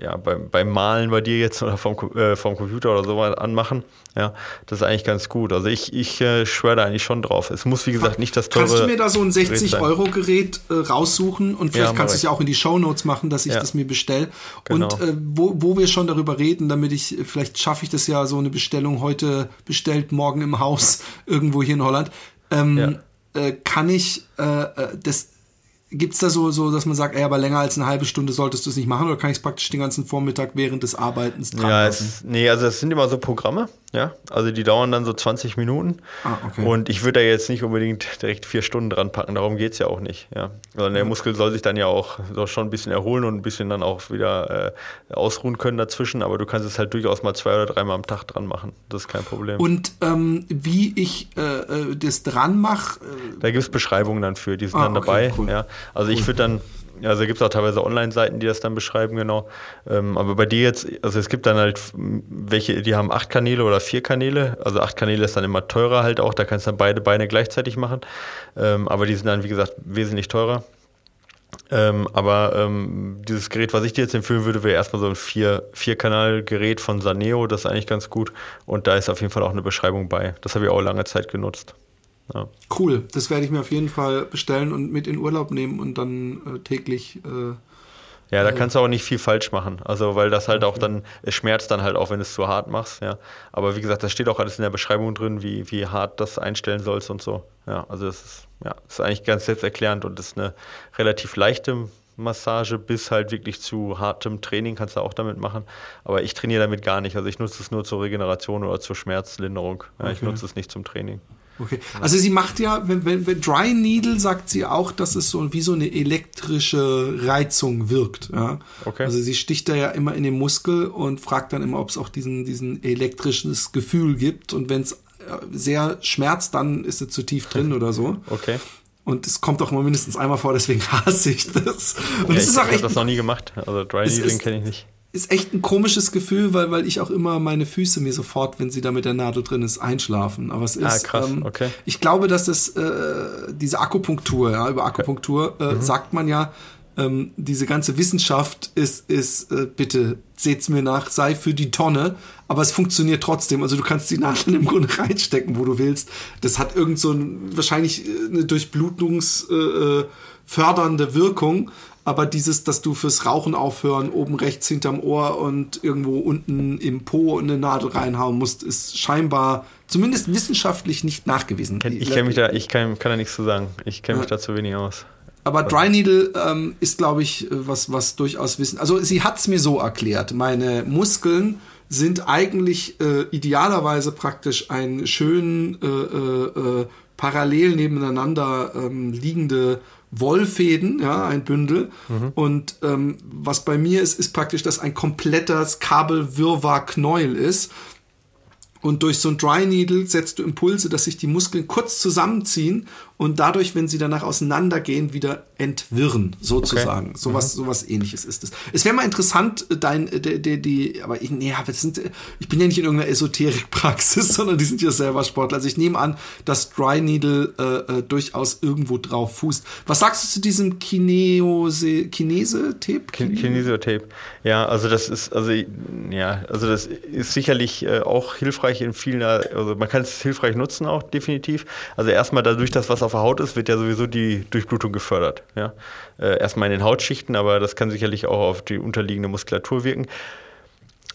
ja, beim, beim Malen bei dir jetzt oder vom, äh, vom Computer oder so anmachen. Ja, das ist eigentlich ganz gut. Also ich, ich äh, schwöre da eigentlich schon drauf. Es muss, wie gesagt, nicht das teure Kannst du mir da so ein 60-Euro-Gerät äh, raussuchen und vielleicht ja, kannst du es ja auch in die Shownotes machen, dass ich ja. das mir bestelle. Genau. Und äh, wo, wo wir schon darüber reden, damit ich, vielleicht schaffe ich das ja, so eine Bestellung heute bestellt, morgen im Haus, irgendwo hier in Holland. Ähm, ja. Äh, kann ich äh, äh das Gibt es da so, so, dass man sagt, ey, aber länger als eine halbe Stunde solltest du es nicht machen oder kann ich es praktisch den ganzen Vormittag während des Arbeitens dran Ja, es, nee, also es sind immer so Programme, ja. Also die dauern dann so 20 Minuten. Ah, okay. Und ich würde da jetzt nicht unbedingt direkt vier Stunden dran packen, darum geht es ja auch nicht, ja. Sondern der Muskel soll sich dann ja auch so schon ein bisschen erholen und ein bisschen dann auch wieder äh, ausruhen können dazwischen, aber du kannst es halt durchaus mal zwei oder dreimal am Tag dran machen. Das ist kein Problem. Und ähm, wie ich äh, äh das dran mache. Äh, da gibt es Beschreibungen dann für, die sind ah, dann okay, dabei, cool. ja. Also ich würde dann, also gibt es auch teilweise Online-Seiten, die das dann beschreiben, genau. Ähm, aber bei dir jetzt, also es gibt dann halt welche, die haben acht Kanäle oder vier Kanäle. Also acht Kanäle ist dann immer teurer halt auch, da kannst du dann beide Beine gleichzeitig machen. Ähm, aber die sind dann, wie gesagt, wesentlich teurer. Ähm, aber ähm, dieses Gerät, was ich dir jetzt empfehlen würde, wäre erstmal so ein vier, Vier-Kanal-Gerät von Saneo, das ist eigentlich ganz gut. Und da ist auf jeden Fall auch eine Beschreibung bei. Das habe ich auch lange Zeit genutzt. Ja. Cool, das werde ich mir auf jeden Fall bestellen und mit in Urlaub nehmen und dann äh, täglich. Äh, ja, da äh, kannst du auch nicht viel falsch machen. Also, weil das halt auch dann, es schmerzt dann halt auch, wenn du es zu hart machst, ja. Aber wie gesagt, das steht auch alles in der Beschreibung drin, wie, wie hart das einstellen sollst und so. Ja, also das ist, ja, ist eigentlich ganz selbsterklärend und das ist eine relativ leichte Massage bis halt wirklich zu hartem Training kannst du auch damit machen. Aber ich trainiere damit gar nicht. Also ich nutze es nur zur Regeneration oder zur Schmerzlinderung. Ja, okay. Ich nutze es nicht zum Training. Okay. Also sie macht ja, wenn, wenn, wenn Dry Needle sagt sie auch, dass es so wie so eine elektrische Reizung wirkt. Ja? Okay. Also sie sticht da ja immer in den Muskel und fragt dann immer, ob es auch diesen, diesen elektrisches Gefühl gibt. Und wenn es äh, sehr schmerzt, dann ist es zu tief drin oder so. Okay. Und es kommt auch immer mindestens einmal vor, deswegen hasse ich das. Und ja, das ich habe das noch nie gemacht. Also Dry Needling kenne ich nicht ist echt ein komisches Gefühl, weil, weil ich auch immer meine Füße mir sofort, wenn sie da mit der Nadel drin ist, einschlafen. Aber es ah, ist, ah, krass, ähm, okay. ich glaube, dass das, äh, diese Akupunktur, ja, über Akupunktur äh, mhm. sagt man ja, ähm, diese ganze Wissenschaft ist, ist äh, bitte seht's mir nach, sei für die Tonne, aber es funktioniert trotzdem. Also du kannst die Nadeln im Grunde reinstecken, wo du willst. Das hat irgend so ein, wahrscheinlich äh, eine durchblutungsfördernde äh, Wirkung aber dieses, dass du fürs Rauchen aufhören, oben rechts hinterm Ohr und irgendwo unten im Po eine Nadel reinhauen musst, ist scheinbar zumindest wissenschaftlich nicht nachgewiesen. Ich kenne mich da, ich kann, kann da nichts zu sagen. Ich kenne mich da zu wenig aus. Aber Dry Needle ähm, ist, glaube ich, was, was durchaus wissen. Also sie hat es mir so erklärt. Meine Muskeln sind eigentlich äh, idealerweise praktisch ein schön äh, äh, äh parallel nebeneinander ähm, liegende Wollfäden, ja, ein Bündel. Mhm. Und ähm, was bei mir ist, ist praktisch, dass ein komplettes Kabelwirrwarr-Knäuel ist. Und durch so ein Dry Needle setzt du Impulse, dass sich die Muskeln kurz zusammenziehen und dadurch, wenn sie danach auseinandergehen, wieder entwirren, sozusagen. Okay. Sowas, mhm. sowas ähnliches ist es. Es wäre mal interessant, dein, die, die, die aber ich, nee, aber sind, ich bin ja nicht in irgendeiner Esoterikpraxis, sondern die sind ja selber Sportler. Also ich nehme an, dass Dry Needle äh, äh, durchaus irgendwo drauf fußt. Was sagst du zu diesem Kineose, Kinese-Tape? Kinesio-Tape. Ja, also das ist, also ja, also das ist sicherlich äh, auch hilfreich in vielen, also man kann es hilfreich nutzen auch definitiv. Also erstmal dadurch, dass was auf der Haut ist, wird ja sowieso die Durchblutung gefördert. Ja? Äh, erstmal in den Hautschichten, aber das kann sicherlich auch auf die unterliegende Muskulatur wirken.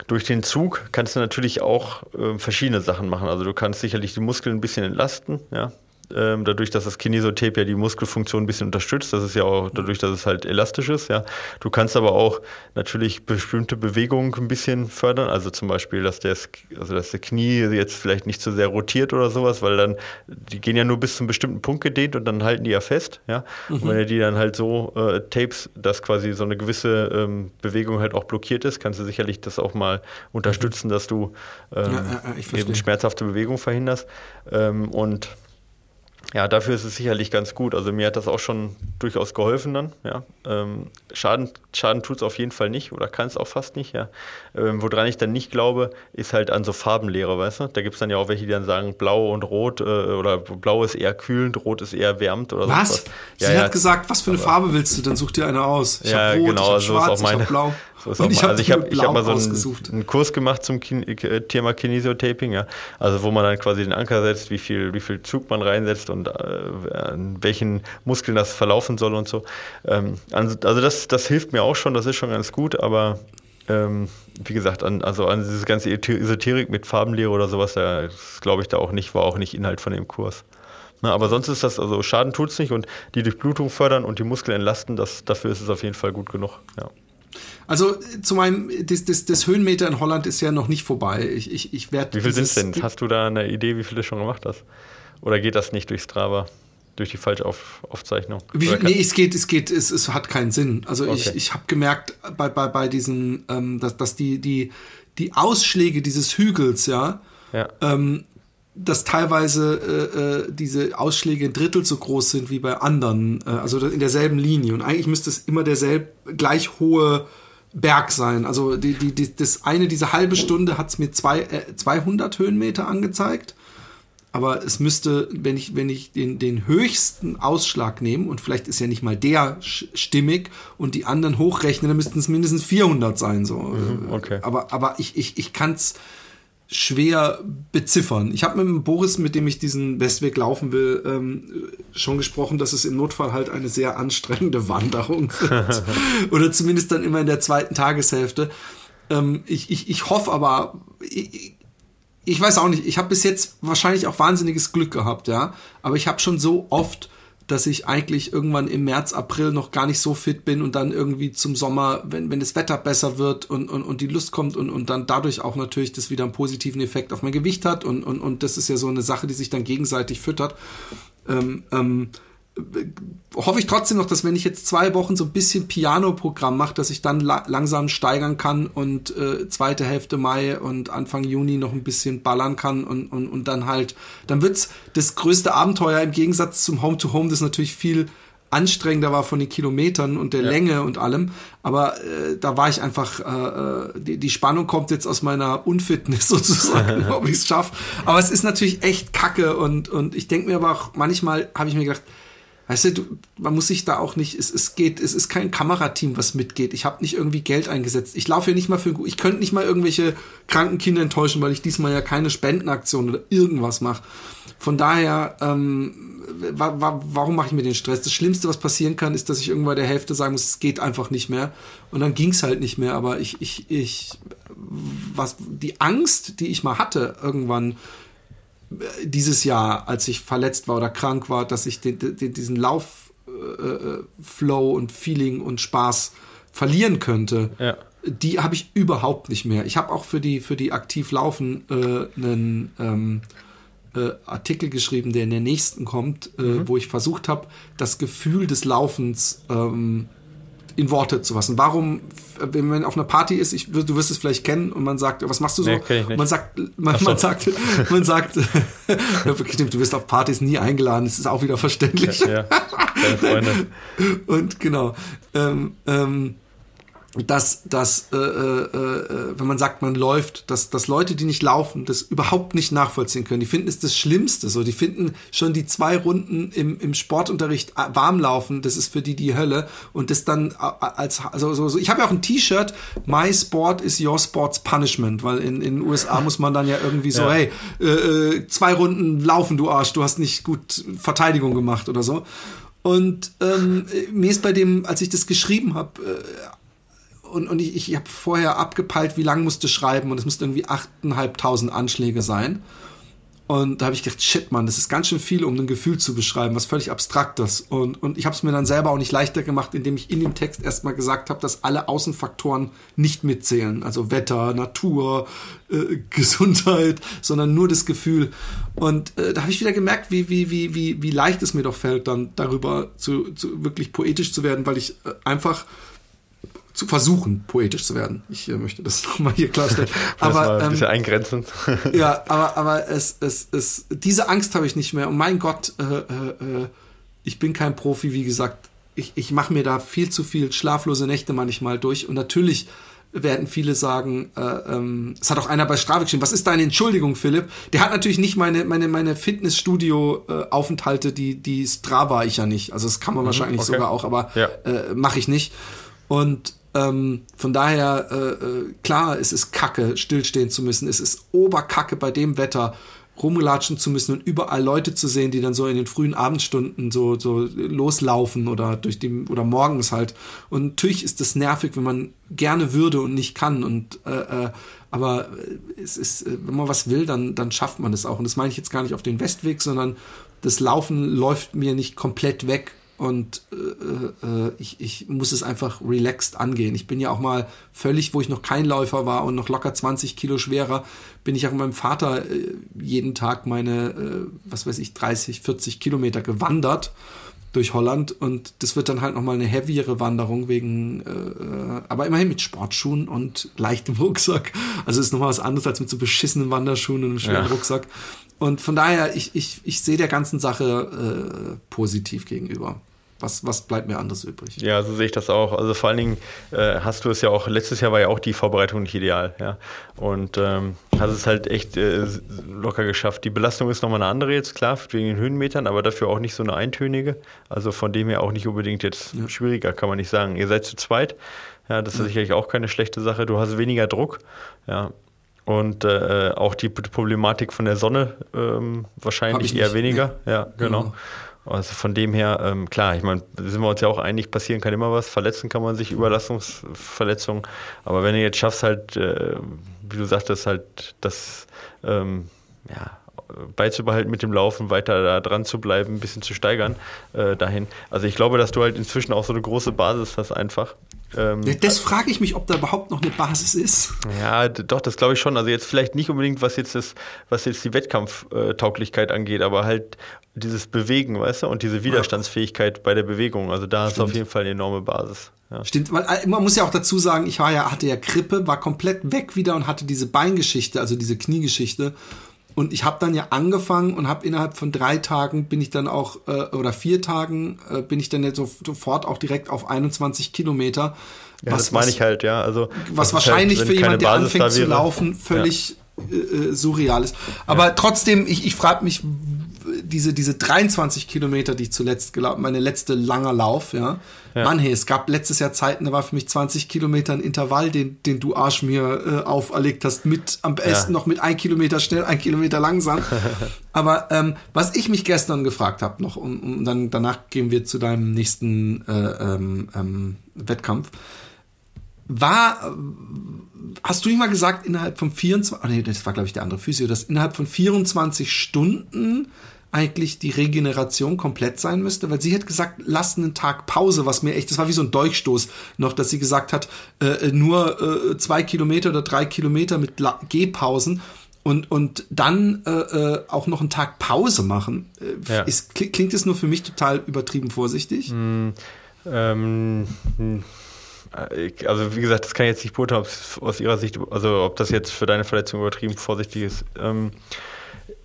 Durch den Zug kannst du natürlich auch äh, verschiedene Sachen machen. Also du kannst sicherlich die Muskeln ein bisschen entlasten, ja, ähm, dadurch, dass das Kinesotape ja die Muskelfunktion ein bisschen unterstützt. Das ist ja auch dadurch, dass es halt elastisch ist. Ja. Du kannst aber auch natürlich bestimmte Bewegungen ein bisschen fördern. Also zum Beispiel, dass, der, also dass der Knie jetzt vielleicht nicht zu so sehr rotiert oder sowas, weil dann, die gehen ja nur bis zu einem bestimmten Punkt gedehnt und dann halten die ja fest. Ja. Mhm. Und wenn du die dann halt so äh, tapes, dass quasi so eine gewisse ähm, Bewegung halt auch blockiert ist, kannst du sicherlich das auch mal unterstützen, dass du ähm, ja, ja, eben schmerzhafte Bewegung verhinderst. Ähm, und ja, dafür ist es sicherlich ganz gut. Also mir hat das auch schon durchaus geholfen dann. Ja. Ähm, Schaden Schaden tut es auf jeden Fall nicht oder kann es auch fast nicht. Ja. Ähm, woran ich dann nicht glaube, ist halt an so Farbenlehre, weißt du? Da gibt es dann ja auch welche, die dann sagen, blau und rot äh, oder blau ist eher kühlend, rot ist eher wärmend oder so. Was? Ja, Sie ja, hat gesagt, was für eine Farbe willst du? Dann such dir eine aus. Ich ja, rot, genau, ich so schwarz, ist auch meine. Ich blau. So ich also ich habe hab mal so einen, einen, Kurs gemacht zum Kin äh, Thema Kinesiotaping, ja. Also wo man dann quasi den Anker setzt, wie viel, wie viel Zug man reinsetzt und äh, an welchen Muskeln das verlaufen soll und so. Ähm, also das, das hilft mir auch schon, das ist schon ganz gut, aber ähm, wie gesagt, an, also an diese ganze Esoterik mit Farbenlehre oder sowas, da glaube ich da auch nicht, war auch nicht Inhalt von dem Kurs. Na, aber sonst ist das, also Schaden tut es nicht und die Durchblutung fördern und die Muskeln entlasten, das, dafür ist es auf jeden Fall gut genug. Ja. Also zu meinem, das, das, das, Höhenmeter in Holland ist ja noch nicht vorbei. Ich, ich, ich Wie viel sind es denn? Hast du da eine Idee, wie viele du schon gemacht hast? Oder geht das nicht durch Strava? Durch die Falschaufzeichnung? Wie, nee, es geht, es geht, es, es hat keinen Sinn. Also okay. ich, ich habe gemerkt bei, bei, bei diesen, ähm, dass, dass die, die, die Ausschläge dieses Hügels, ja, ja. Ähm, dass teilweise äh, äh, diese Ausschläge ein Drittel so groß sind wie bei anderen, äh, also in derselben Linie. Und eigentlich müsste es immer derselbe gleich hohe Berg sein. Also die, die, die, das eine, diese halbe Stunde hat es mir zwei, äh, 200 Höhenmeter angezeigt. Aber es müsste, wenn ich, wenn ich den, den höchsten Ausschlag nehme, und vielleicht ist ja nicht mal der stimmig, und die anderen hochrechne, dann müssten es mindestens 400 sein. So. Mhm, okay. Aber, aber ich, ich, ich kann es schwer beziffern. Ich habe mit dem Boris, mit dem ich diesen Westweg laufen will, ähm, schon gesprochen, dass es im Notfall halt eine sehr anstrengende Wanderung wird. Oder zumindest dann immer in der zweiten Tageshälfte. Ähm, ich, ich, ich hoffe aber, ich, ich weiß auch nicht, ich habe bis jetzt wahrscheinlich auch wahnsinniges Glück gehabt, ja. Aber ich habe schon so oft dass ich eigentlich irgendwann im März, April noch gar nicht so fit bin und dann irgendwie zum Sommer, wenn, wenn das Wetter besser wird und, und, und die Lust kommt und, und dann dadurch auch natürlich das wieder einen positiven Effekt auf mein Gewicht hat und, und, und das ist ja so eine Sache, die sich dann gegenseitig füttert. Ähm, ähm, hoffe ich trotzdem noch, dass wenn ich jetzt zwei Wochen so ein bisschen Piano-Programm mache, dass ich dann la langsam steigern kann und äh, zweite Hälfte Mai und Anfang Juni noch ein bisschen ballern kann und, und, und dann halt, dann wird's das größte Abenteuer im Gegensatz zum Home-to-Home, das natürlich viel anstrengender war von den Kilometern und der ja. Länge und allem. Aber äh, da war ich einfach, äh, äh die, die Spannung kommt jetzt aus meiner Unfitness sozusagen, ob ich es schaffe. Aber es ist natürlich echt kacke und, und ich denke mir aber auch, manchmal habe ich mir gedacht, Weißt du, du, man muss sich da auch nicht, es, es geht, es ist kein Kamerateam, was mitgeht. Ich habe nicht irgendwie Geld eingesetzt. Ich laufe ja nicht mal für, ich könnte nicht mal irgendwelche kranken Kinder enttäuschen, weil ich diesmal ja keine Spendenaktion oder irgendwas mache. Von daher, ähm, wa, wa, warum mache ich mir den Stress? Das Schlimmste, was passieren kann, ist, dass ich irgendwann der Hälfte sagen muss, es geht einfach nicht mehr. Und dann ging es halt nicht mehr. Aber ich, ich, ich, was, die Angst, die ich mal hatte, irgendwann, dieses Jahr, als ich verletzt war oder krank war, dass ich den, den, diesen Laufflow äh, und Feeling und Spaß verlieren könnte. Ja. Die habe ich überhaupt nicht mehr. Ich habe auch für die, für die aktiv laufen äh, einen ähm, äh, Artikel geschrieben, der in der nächsten kommt, äh, mhm. wo ich versucht habe, das Gefühl des Laufens ähm, in Worte zu fassen. Warum, wenn man auf einer Party ist, ich, du wirst es vielleicht kennen und man sagt, was machst du so? Nee, kenn ich nicht. Man sagt, man, so. man sagt, man sagt, ja, du wirst auf Partys nie eingeladen, das ist auch wieder verständlich. Ja, deine Freunde. Und genau, ähm, ähm, dass, dass äh, äh, äh, wenn man sagt, man läuft, dass, dass Leute, die nicht laufen, das überhaupt nicht nachvollziehen können. Die finden es das Schlimmste. So, die finden schon die zwei Runden im, im Sportunterricht äh, warm laufen, das ist für die die Hölle. Und das dann äh, als also so, so. ich habe ja auch ein T-Shirt, My Sport is Your Sports Punishment, weil in, in den USA muss man dann ja irgendwie so, Ja. hey, äh, zwei Runden laufen, du Arsch, du hast nicht gut Verteidigung gemacht oder so. Und ähm, mir ist bei dem, als ich das geschrieben habe, äh, und, und ich, ich habe vorher abgepeilt, wie lang musste schreiben und es mussten irgendwie 8.500 Anschläge sein. Und da habe ich gedacht, shit, Mann, das ist ganz schön viel, um ein Gefühl zu beschreiben, was völlig abstraktes. Und, und ich habe es mir dann selber auch nicht leichter gemacht, indem ich in dem Text erstmal gesagt habe, dass alle Außenfaktoren nicht mitzählen. Also Wetter, Natur, äh, Gesundheit, sondern nur das Gefühl. Und äh, da habe ich wieder gemerkt, wie, wie, wie, wie, wie leicht es mir doch fällt, dann darüber zu, zu wirklich poetisch zu werden, weil ich äh, einfach zu versuchen, poetisch zu werden. Ich äh, möchte das nochmal hier klarstellen. Aber, ein ähm, bisschen eingrenzen. ja, aber, aber es, es, es, diese Angst habe ich nicht mehr. Und mein Gott, äh, äh, äh, ich bin kein Profi, wie gesagt. Ich, ich mache mir da viel zu viel schlaflose Nächte manchmal durch. Und natürlich werden viele sagen, äh, ähm, es hat auch einer bei Strave geschrieben, was ist deine Entschuldigung, Philipp? Der hat natürlich nicht meine, meine, meine Fitnessstudio-Aufenthalte, die, die Strava ich ja nicht. Also das kann man wahrscheinlich okay. sogar auch, aber Ja. äh, mache ich nicht. Und ähm, von daher, äh, äh, klar, es ist Kacke, stillstehen zu müssen. Es ist Oberkacke bei dem Wetter rumlatschen zu müssen und überall Leute zu sehen, die dann so in den frühen Abendstunden so, so loslaufen oder durch die oder morgens halt. Und natürlich ist das nervig, wenn man gerne würde und nicht kann. Und äh, äh, aber es ist, äh, wenn man was will, dann, dann schafft man das auch. Und das meine ich jetzt gar nicht auf den Westweg, sondern das Laufen läuft mir nicht komplett weg und äh, äh, ich, ich muss es einfach relaxed angehen. Ich bin ja auch mal völlig, wo ich noch kein Läufer war und noch locker 20 Kilo schwerer, bin ich auch mit meinem Vater äh, jeden Tag meine, äh, was weiß ich, 30, 40 Kilometer gewandert durch Holland und das wird dann halt nochmal eine heavyere Wanderung wegen, äh, aber immerhin mit Sportschuhen und leichtem Rucksack. Also ist nochmal was anderes als mit so beschissenen Wanderschuhen und einem schweren Ja. Rucksack. Und von daher, ich, ich, ich sehe der ganzen Sache äh, positiv gegenüber. Was, was bleibt mir anderes übrig? Ja, so sehe ich das auch. Also vor allen Dingen äh, hast du es ja auch, letztes Jahr war ja auch die Vorbereitung nicht ideal, ja. Und ähm, hast es halt echt äh, locker geschafft. Die Belastung ist nochmal eine andere jetzt, klar, wegen den Höhenmetern, aber dafür auch nicht so eine eintönige. Also von dem her auch nicht unbedingt jetzt Ja. schwieriger, kann man nicht sagen. Ihr seid zu zweit, ja, das ist sicherlich auch keine schlechte Sache. Du hast weniger Druck, ja. Und äh, auch die Problematik von der Sonne ähm, wahrscheinlich ich eher nicht, weniger. Ja, genau. Genau. Also von dem her, ähm, klar, ich meine, sind wir uns ja auch einig, passieren kann immer was, verletzen kann man sich, Überlastungsverletzungen. Aber wenn du jetzt schaffst, halt, äh, wie du sagtest, halt das ähm, ja, beizubehalten mit dem Laufen, weiter da dran zu bleiben, ein bisschen zu steigern äh, dahin. Also ich glaube, dass du halt inzwischen auch so eine große Basis hast einfach. Ähm, Ja, das frage ich mich, ob da überhaupt noch eine Basis ist. ja, doch, das glaube ich schon. Also jetzt vielleicht nicht unbedingt, was jetzt das, was jetzt die Wettkampftauglichkeit angeht, aber halt dieses Bewegen, weißt du, und diese Widerstandsfähigkeit bei der Bewegung. Also da ist Stimmt. auf jeden Fall eine enorme Basis. Ja. Stimmt, weil äh, man muss ja auch dazu sagen, ich war ja, hatte ja Grippe, war komplett weg wieder und hatte diese Beingeschichte, also diese Kniegeschichte. Und ich habe dann ja angefangen und habe innerhalb von drei Tagen bin ich dann auch, äh, oder vier Tagen, äh, bin ich dann jetzt so, sofort auch direkt auf 21 Kilometer. Ja, das meine ich halt, ja. Also, was wahrscheinlich halt, für wenn keine jemand, der Basis anfängt zu laufen, völlig äh, äh, surreal ist. Aber trotzdem, ich, ich frage mich, diese, diese 23 Kilometer, die ich zuletzt gelaufen, meine letzte langer Lauf, ja. Ja. Mann, hey, es gab letztes Jahr Zeiten, da war für mich 20 Kilometer ein Intervall, den, den du Arsch mir äh, auferlegt hast, mit am besten noch mit ein Kilometer schnell, ein Kilometer langsam. Aber ähm, was ich mich gestern gefragt habe, noch, und, und dann danach gehen wir zu deinem nächsten äh, ähm, ähm, Wettkampf. War, hast du nicht mal gesagt, innerhalb von 24, oh nee, das war glaube ich der andere Physio, dass innerhalb von 24 Stunden eigentlich die Regeneration komplett sein müsste, weil sie hat gesagt, lass einen Tag Pause, was mir echt, das war wie so ein Dolchstoß noch, dass sie gesagt hat, äh, nur äh, zwei Kilometer oder drei Kilometer mit La Gehpausen und, und dann äh, äh, auch noch einen Tag Pause machen. Äh, Ja. ist, klingt es nur für mich total übertrieben vorsichtig? Ähm, hm, äh, also wie gesagt, das kann ich jetzt nicht beurteilen, ob es aus Ihrer Sicht, also ob das jetzt für deine Verletzung übertrieben vorsichtig ist. Ähm, äh,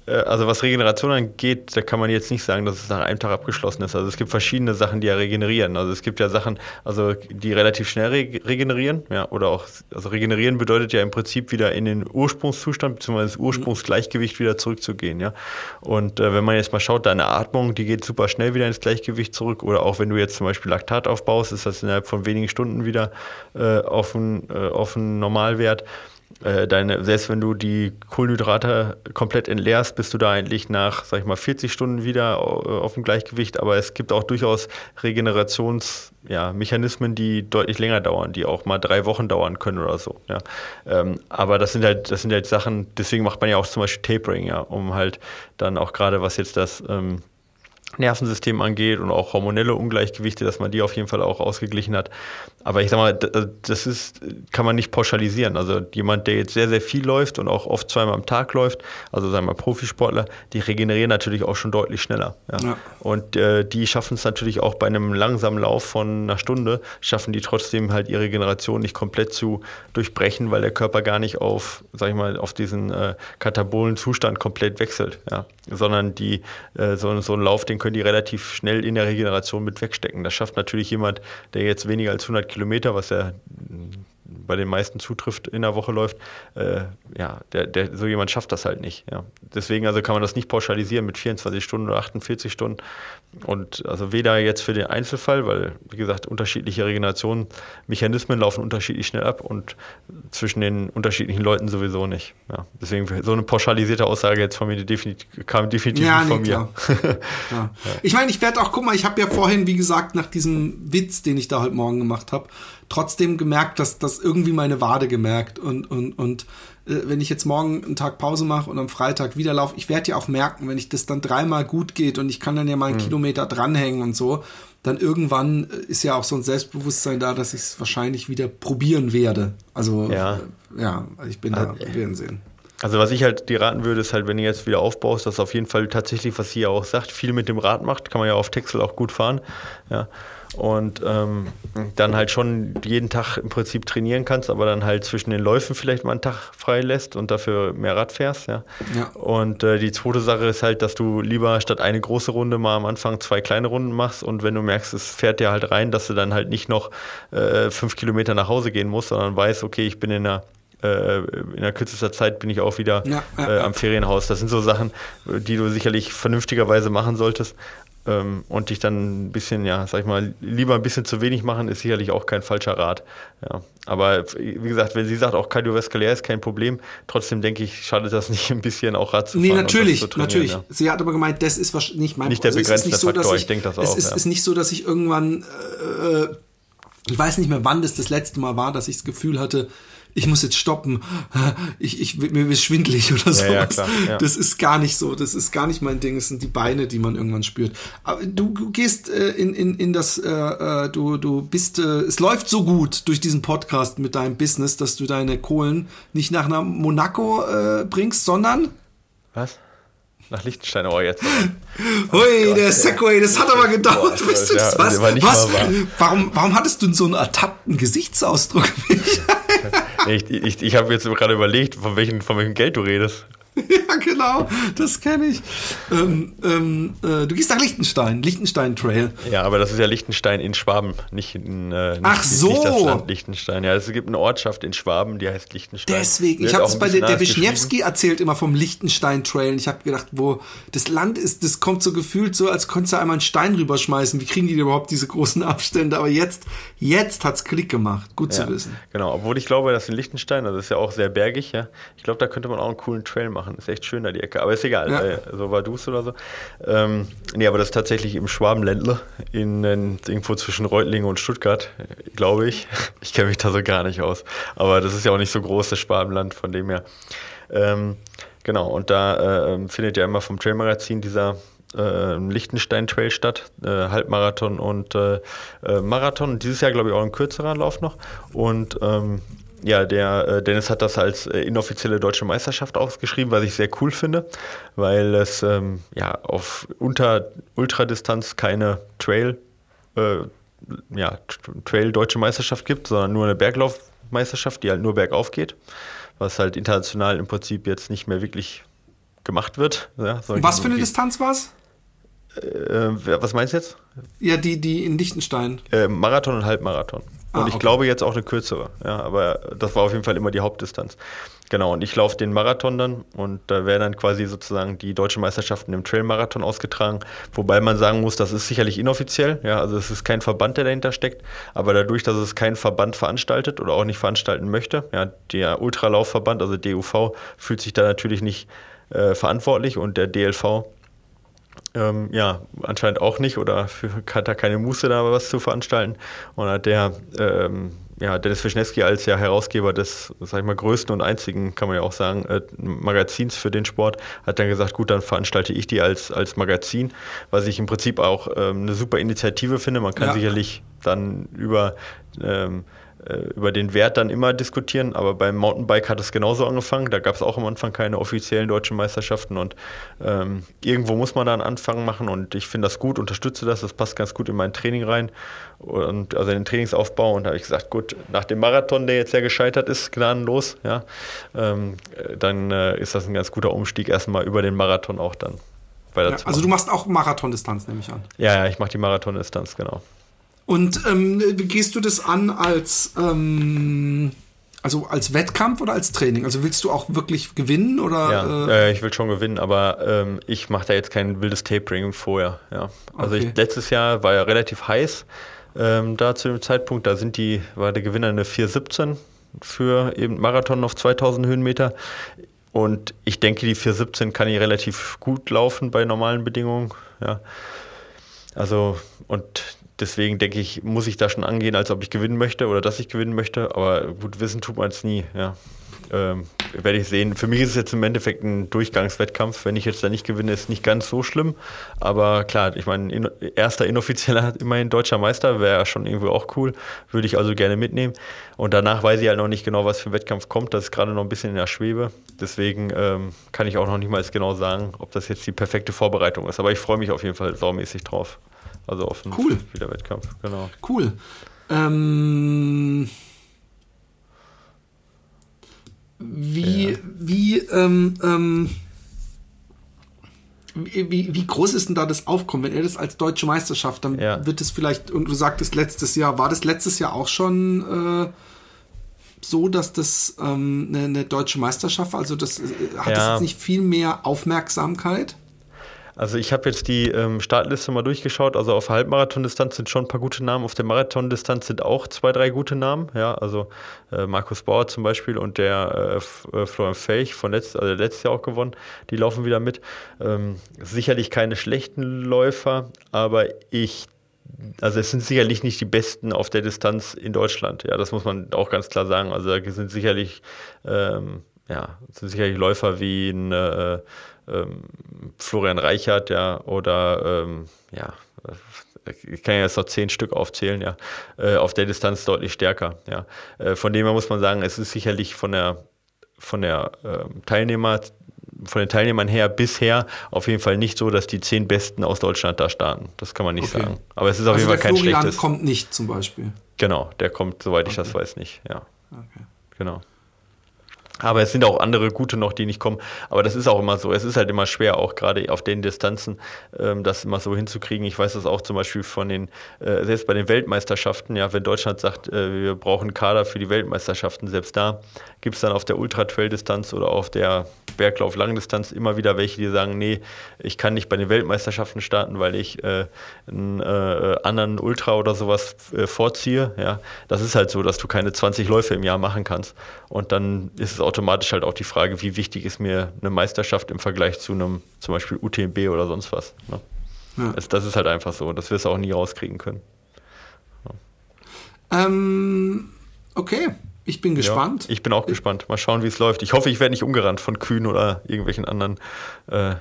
also was Regeneration angeht, da kann man jetzt nicht sagen, dass es nach einem Tag abgeschlossen ist. Also es gibt verschiedene Sachen, die ja regenerieren. Also es gibt ja Sachen, also die relativ schnell re regenerieren, ja, oder auch, also regenerieren bedeutet ja im Prinzip wieder in den Ursprungszustand bzw. das Ursprungsgleichgewicht wieder zurückzugehen, ja. Und äh, wenn man jetzt mal schaut, deine Atmung, die geht super schnell wieder ins Gleichgewicht zurück. Oder auch wenn du jetzt zum Beispiel Laktat aufbaust, ist das innerhalb von wenigen Stunden wieder äh, auf einen äh, Normalwert. Äh, deine, selbst wenn du die Kohlenhydrate komplett entleerst, bist du da eigentlich nach, sag ich mal, 40 Stunden wieder äh, auf dem Gleichgewicht. Aber es gibt auch durchaus Regenerationsmechanismen, ja, die deutlich länger dauern, die auch mal drei Wochen dauern können oder so. Ja. Ähm, aber das sind halt, das sind halt Sachen, deswegen macht man ja auch zum Beispiel Tapering, ja, um halt dann auch gerade, was jetzt das ähm, Nervensystem angeht und auch hormonelle Ungleichgewichte, dass man die auf jeden Fall auch ausgeglichen hat. Aber ich sag mal, das ist, kann man nicht pauschalisieren. Also jemand, der jetzt sehr, sehr viel läuft und auch oft zweimal am Tag läuft, also sagen wir mal Profisportler, die regenerieren natürlich auch schon deutlich schneller. Ja. Ja. Und äh, die schaffen es natürlich auch bei einem langsamen Lauf von einer Stunde, schaffen die trotzdem halt ihre Regeneration nicht komplett zu durchbrechen, weil der Körper gar nicht auf, sag ich mal, auf diesen äh, katabolen Zustand komplett wechselt. Ja. Sondern die, äh, so, so einen Lauf, den können die relativ schnell in der Regeneration mit wegstecken. Das schafft natürlich jemand, der jetzt weniger als 100 Kilometer, was ja bei den meisten zutrifft, in der Woche läuft, äh, ja, der, der, so jemand schafft das halt nicht. Ja. Deswegen also kann man das nicht pauschalisieren mit 24 Stunden oder 48 Stunden. Und also weder jetzt für den Einzelfall, weil, wie gesagt, unterschiedliche Regenerationsmechanismen laufen unterschiedlich schnell ab und zwischen den unterschiedlichen Leuten sowieso nicht. Ja. Deswegen so eine pauschalisierte Aussage jetzt von mir definitiv, kam definitiv ja, nicht von nee, mir. ja. Ich meine, ich werde auch, guck mal, ich habe ja vorhin, wie gesagt, nach diesem Witz, den ich da heute Morgen gemacht habe, trotzdem gemerkt, dass das irgendwie meine Wade gemerkt und und und äh, wenn ich jetzt morgen einen Tag Pause mache und am Freitag wieder laufe, ich werde ja auch merken, wenn ich das dann dreimal gut geht und ich kann dann ja mal einen mhm. Kilometer dranhängen und so, dann irgendwann äh, ist ja auch so ein Selbstbewusstsein da, dass ich es wahrscheinlich wieder probieren werde. Also ja, äh, ja ich bin da, wir werden sehen. Also was ich halt dir raten würde, ist halt, wenn du jetzt wieder aufbaust, dass auf jeden Fall tatsächlich, was sie ja auch sagt, viel mit dem Rad macht, kann man ja auf Texel auch gut fahren. Ja und ähm, dann halt schon jeden Tag im Prinzip trainieren kannst, aber dann halt zwischen den Läufen vielleicht mal einen Tag frei lässt und dafür mehr Rad fährst. Ja. ja. Und äh, die zweite Sache ist halt, dass du lieber statt eine große Runde mal am Anfang zwei kleine Runden machst und wenn du merkst, es fährt dir halt rein, dass du dann halt nicht noch äh, fünf Kilometer nach Hause gehen musst, sondern weißt, okay, ich bin in einer äh, in der kürzester Zeit bin ich auch wieder ja, ja, äh, am Ferienhaus. Das sind so Sachen, die du sicherlich vernünftigerweise machen solltest. Ähm, und dich dann ein bisschen, ja, sag ich mal, lieber ein bisschen zu wenig machen, ist sicherlich auch kein falscher Rat. Ja. Aber wie gesagt, wenn sie sagt, auch kardiovaskulär ist kein Problem, trotzdem denke ich, schadet das nicht ein bisschen auch Rad zu fahren. Nee, natürlich, natürlich. Ja. Sie hat aber gemeint, das ist nicht mein Nicht der also begrenzte nicht Faktor, so, ich, ich denke das auch. Es ist, ja. ist, nicht so, dass ich irgendwann, äh, ich weiß nicht mehr, wann das das letzte Mal war, dass ich das Gefühl hatte, ich muss jetzt stoppen, ich, ich, mir ist schwindelig oder so. Ja, ja, ja. Das ist gar nicht so, das ist gar nicht mein Ding, es sind die Beine, die man irgendwann spürt. Aber du, du gehst äh, in, in, in das, äh, äh, du, du bist, äh, es läuft so gut durch diesen Podcast mit deinem Business, dass du deine Kohlen nicht nach nach Monaco äh, bringst, sondern was? Nach Liechtenstein, oh jetzt. Hui, oh der Segway, das hat aber gedauert. Boah, das, ja, was? was? Warum, warum hattest du so einen ertappten Gesichtsausdruck? ich ich, ich habe jetzt gerade überlegt, von welchem, von welchem Geld du redest. ja, genau, das kenne ich. Ähm, ähm, äh, du gehst nach Liechtenstein, Liechtenstein Trail. Ja, aber das ist ja Liechtenstein in Schwaben, nicht, in, äh, nicht, Ach so. nicht das Land Liechtenstein. Ja, es gibt eine Ortschaft in Schwaben, die heißt Liechtenstein. Deswegen, ich habe es bei der, der Wischniewski erzählt immer vom Liechtenstein Trail. Ich habe gedacht, wo das Land ist, das kommt so gefühlt so, als könntest du einmal einen Stein rüberschmeißen. Wie kriegen die überhaupt diese großen Abstände? Aber jetzt, jetzt hat's Klick gemacht. Gut ja, zu wissen. Genau, obwohl ich glaube, dass in Liechtenstein, also das ist ja auch sehr bergig, ja. Ich glaube, da könnte man auch einen coolen Trail machen machen. Ist echt schön da die Ecke. Aber ist egal. Ja. Äh, so war Du's oder so. Ähm, nee, aber das ist tatsächlich im Schwabenländle, in, in, irgendwo zwischen Reutlingen und Stuttgart, glaube ich. Ich kenne mich da so gar nicht aus. Aber das ist ja auch nicht so groß, das Schwabenland, von dem her. Ähm, genau, und da äh, findet ja immer vom Trailmagazin dieser äh, Liechtenstein-Trail statt, äh, Halbmarathon und äh Marathon. Dieses Jahr, glaube ich, auch ein kürzerer Lauf noch. Und ähm, ja, der äh, Dennis hat das als äh, inoffizielle deutsche Meisterschaft ausgeschrieben, was ich sehr cool finde, weil es ähm, ja auf unter Ultradistanz keine Trail äh, ja, Trail-Deutsche Meisterschaft gibt, sondern nur eine Berglaufmeisterschaft, die halt nur bergauf geht, was halt international im Prinzip jetzt nicht mehr wirklich gemacht wird. Ja, was für eine Distanz war es? Äh, was meinst du jetzt? Ja, die, die in Liechtenstein. Äh, Marathon und Halbmarathon. Und ah, ich okay. glaube jetzt auch eine kürzere. Ja, aber das war auf jeden Fall immer die Hauptdistanz. Genau, und ich laufe den Marathon dann und da werden dann quasi sozusagen die deutschen Meisterschaften im Trailmarathon ausgetragen. Wobei man sagen muss, das ist sicherlich inoffiziell. Ja, also es ist kein Verband, der dahinter steckt. Aber dadurch, dass es kein Verband veranstaltet oder auch nicht veranstalten möchte, ja, der Ultralaufverband, also DUV, fühlt sich da natürlich nicht äh, verantwortlich und der DLV ähm, ja, anscheinend auch nicht oder für, hat da keine Muße, da was zu veranstalten. Und hat der ähm, ja, Dennis Wischnewski als ja Herausgeber des, sag ich mal, größten und einzigen, kann man ja auch sagen, äh, Magazins für den Sport, hat dann gesagt, gut, dann veranstalte ich die als, als Magazin, was ich im Prinzip auch ähm, eine super Initiative finde. Man kann ja. sicherlich dann über ähm, äh, über den Wert dann immer diskutieren, aber beim Mountainbike hat es genauso angefangen. Da gab es auch am Anfang keine offiziellen deutschen Meisterschaften und ähm, irgendwo muss man da einen Anfang machen und ich finde das gut, unterstütze das, das passt ganz gut in mein Training rein und also in den Trainingsaufbau und da habe ich gesagt, gut, nach dem Marathon, der jetzt ja gescheitert ist, gnadenlos, ja, ähm, dann äh, ist das ein ganz guter Umstieg erstmal über den Marathon auch dann. Ja, also du machst auch Marathondistanz, nehme ich an. Ja, ja, ich mache die Marathondistanz, genau. Und ähm, wie gehst du das an als, ähm, also als Wettkampf oder als Training? Also willst du auch wirklich gewinnen oder? Ja, äh, ich will schon gewinnen, aber ähm, ich mache da jetzt kein wildes Tapering vorher. Ja. Also okay. ich, letztes Jahr war ja relativ heiß ähm, da zu dem Zeitpunkt. Da sind die, war der Gewinner eine 417 für eben Marathon auf 2000 Höhenmeter. Und ich denke, die 417 kann ich relativ gut laufen bei normalen Bedingungen. Ja. Also, und deswegen denke ich, muss ich da schon angehen, als ob ich gewinnen möchte oder dass ich gewinnen möchte. Aber gut, wissen tut man es nie. Ja. Ähm, werde ich sehen. Für mich ist es jetzt im Endeffekt ein Durchgangswettkampf. Wenn ich jetzt da nicht gewinne, ist nicht ganz so schlimm. Aber klar, ich meine, in, erster inoffizieller, immerhin deutscher Meister, wäre schon irgendwie auch cool. Würde ich also gerne mitnehmen. Und danach weiß ich halt noch nicht genau, was für ein Wettkampf kommt. Das ist gerade noch ein bisschen in der Schwebe. Deswegen ähm, kann ich auch noch nicht mal genau sagen, ob das jetzt die perfekte Vorbereitung ist. Aber ich freue mich auf jeden Fall saumäßig drauf. Also auf einen cool. Wiederwettkampf, genau. Cool. Ähm, wie, ja. wie, ähm, ähm, wie, wie, groß ist denn da das Aufkommen? Wenn er das als deutsche Meisterschaft, dann ja. wird es vielleicht, und du sagtest letztes Jahr, war das letztes Jahr auch schon äh, so, dass das ähm, eine, eine, deutsche Meisterschaft? Also das, äh, hat ja. das jetzt nicht viel mehr Aufmerksamkeit? Also ich habe jetzt die ähm, Startliste mal durchgeschaut. Also auf Halbmarathon-Distanz sind schon ein paar gute Namen. Auf der Marathon-Distanz sind auch zwei, drei gute Namen. Ja, also äh, Markus Bauer zum Beispiel und der äh, äh Florian Fähig von letzt, also letztes Jahr auch gewonnen. Die laufen wieder mit. Ähm, sicherlich keine schlechten Läufer, aber ich also es sind sicherlich nicht die besten auf der Distanz in Deutschland. Ja, das muss man auch ganz klar sagen. Also da sind sicherlich ähm, ja, sind sicherlich Läufer wie ein äh, ähm, Florian Reichert, ja, oder ähm, ja, ich kann ja jetzt noch zehn Stück aufzählen, ja, äh, auf der Distanz deutlich stärker, ja. Äh, von dem her muss man sagen, es ist sicherlich von der von der ähm, Teilnehmer von den Teilnehmern her bisher auf jeden Fall nicht so, dass die zehn Besten aus Deutschland da starten. Das kann man nicht okay. sagen. Aber es ist auf also jeden Fall kein Florian schlechtes. kommt nicht zum Beispiel. Genau, der kommt, soweit okay. ich das weiß, nicht. Ja. Okay. Genau. Aber es sind auch andere gute noch, die nicht kommen. Aber das ist auch immer so. Es ist halt immer schwer, auch gerade auf den Distanzen, ähm, das immer so hinzukriegen. Ich weiß das auch zum Beispiel von den, äh, selbst bei den Weltmeisterschaften, ja, wenn Deutschland sagt, äh, wir brauchen Kader für die Weltmeisterschaften, selbst da gibt es dann auf der Ultra-Trail-Distanz oder auf der Berglauf-Langdistanz immer wieder welche, die sagen, nee, ich kann nicht bei den Weltmeisterschaften starten, weil ich äh, einen äh, anderen Ultra oder sowas äh, vorziehe. Ja, das ist halt so, dass du keine 20 Läufe im Jahr machen kannst. Und dann ist es automatisch halt auch die Frage, wie wichtig ist mir eine Meisterschaft im Vergleich zu einem zum Beispiel UTMB oder sonst was. Ne? Ja. Das, das, ist halt einfach so. Das wirst du auch nie rauskriegen können. Ja. Ähm, okay. Ich bin gespannt. Ja, ich bin auch gespannt. Mal schauen, wie es läuft. Ich hoffe, ich werde nicht umgerannt von Kühen oder irgendwelchen anderen äh,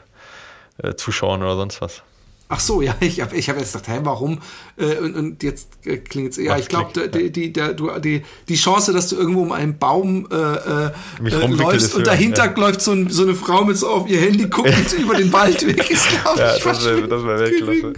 äh, Zuschauern oder sonst was. Ach so, ja, ich habe ich hab jetzt gedacht, hä, warum? Äh, und, und jetzt äh, klingt es, ja, Macht ich glaube, die, die, der- du- die, die Chance, dass du irgendwo um einen Baum äh, äh, äh, läufst und dahinter ja. läuft so, ein, so eine Frau mit so auf ihr Handy guckend über den Waldweg, ist, glaube Ja, ich, das wäre das wär gering.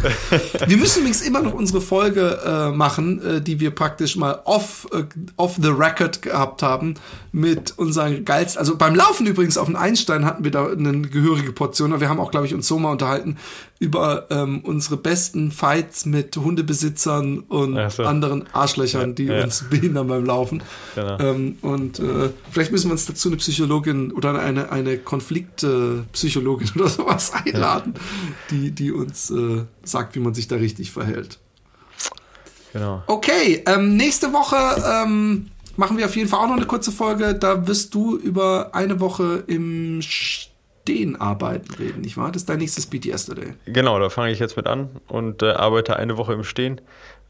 Wir müssen übrigens immer noch unsere Folge äh, machen, äh, die wir praktisch mal off, äh, off the record gehabt haben mit unseren geilsten. Also beim Laufen übrigens auf dem Einstein hatten wir da eine gehörige Portion. aber Wir haben auch, glaube ich, uns so mal unterhalten über ähm, unsere besten Fights mit Hundebesitzern und so. anderen Arschlöchern, die Ja. uns behindern beim Laufen. Genau. Ähm, und äh, vielleicht müssen wir uns dazu eine Psychologin oder eine, eine Konfliktpsychologin oder sowas einladen, die, die uns äh, sagt, wie man sich da richtig verhält. Genau. Okay, ähm, nächste Woche ähm, machen wir auf jeden Fall auch noch eine kurze Folge. Da wirst du über eine Woche im Stehen arbeiten reden, nicht wahr? Das ist dein nächstes Beat Yesterday. Genau, da fange ich jetzt mit an und äh, arbeite eine Woche im Stehen.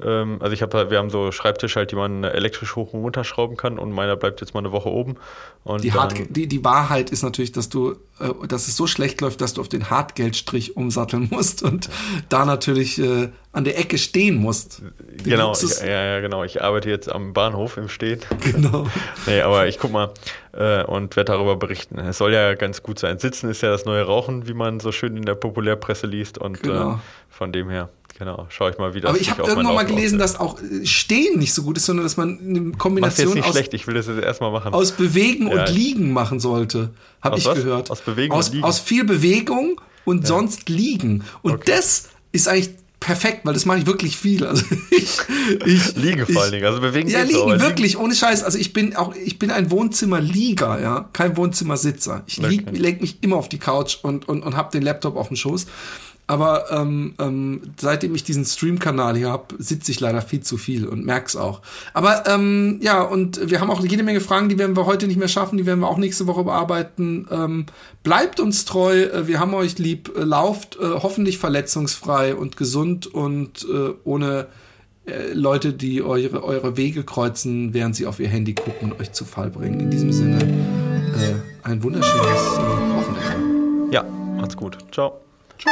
Ähm, also ich habe, wir haben so Schreibtische halt, die man elektrisch hoch und runter schrauben kann und meiner bleibt jetzt mal eine Woche oben. Und Die, Hart, die, die Wahrheit ist natürlich, dass du, äh, dass es so schlecht läuft, dass du auf den Hartgeldstrich umsatteln musst und da natürlich äh, an der Ecke stehen musst. Die genau, ich, ja, ja, genau. Ich arbeite jetzt am Bahnhof im Stehen. genau. Nee, aber ich guck mal äh, und werde darüber berichten. Es soll ja ganz gut sein. Sitzen ist ja das neue Rauchen, wie man so schön in der Populärpresse liest. Und Genau. äh, von dem her, genau, schaue ich mal, wie das Aber ich habe irgendwann mal gelesen, dass auch äh, Stehen nicht so gut ist, sondern dass man eine Kombination nicht aus, schlecht, ich will das jetzt erstmal machen. aus Bewegen Ja. und Liegen machen sollte. Habe ich was? gehört. Aus Bewegen aus, und Liegen? Aus viel Bewegung und sonst Liegen. Und Okay. das ist eigentlich perfekt, weil das mache ich wirklich viel. Also ich, ich Liegen vor allen Dingen. Also bewegen Ja, liegen, wirklich, ohne Scheiß. Also ich bin auch, ich bin ein Wohnzimmerlieger, ja, kein Wohnzimmersitzer. Ich lieg, Okay. leg mich immer auf die Couch und, und, und hab den Laptop auf dem Schoß. Aber ähm, ähm, seitdem ich diesen Stream-Kanal hier hab, sitze ich leider viel zu viel und merk's auch. Aber ähm, ja, und wir haben auch jede Menge Fragen, die werden wir heute nicht mehr schaffen, die werden wir auch nächste Woche bearbeiten. Ähm, bleibt uns treu, äh, wir haben euch lieb, äh, lauft äh, hoffentlich verletzungsfrei und gesund und äh, ohne äh, Leute, die eure, eure Wege kreuzen, während sie auf ihr Handy gucken und euch zu Fall bringen. In diesem Sinne, äh, ein wunderschönes äh, Wochenende. Ja, macht's gut. Ciao. Tschüss.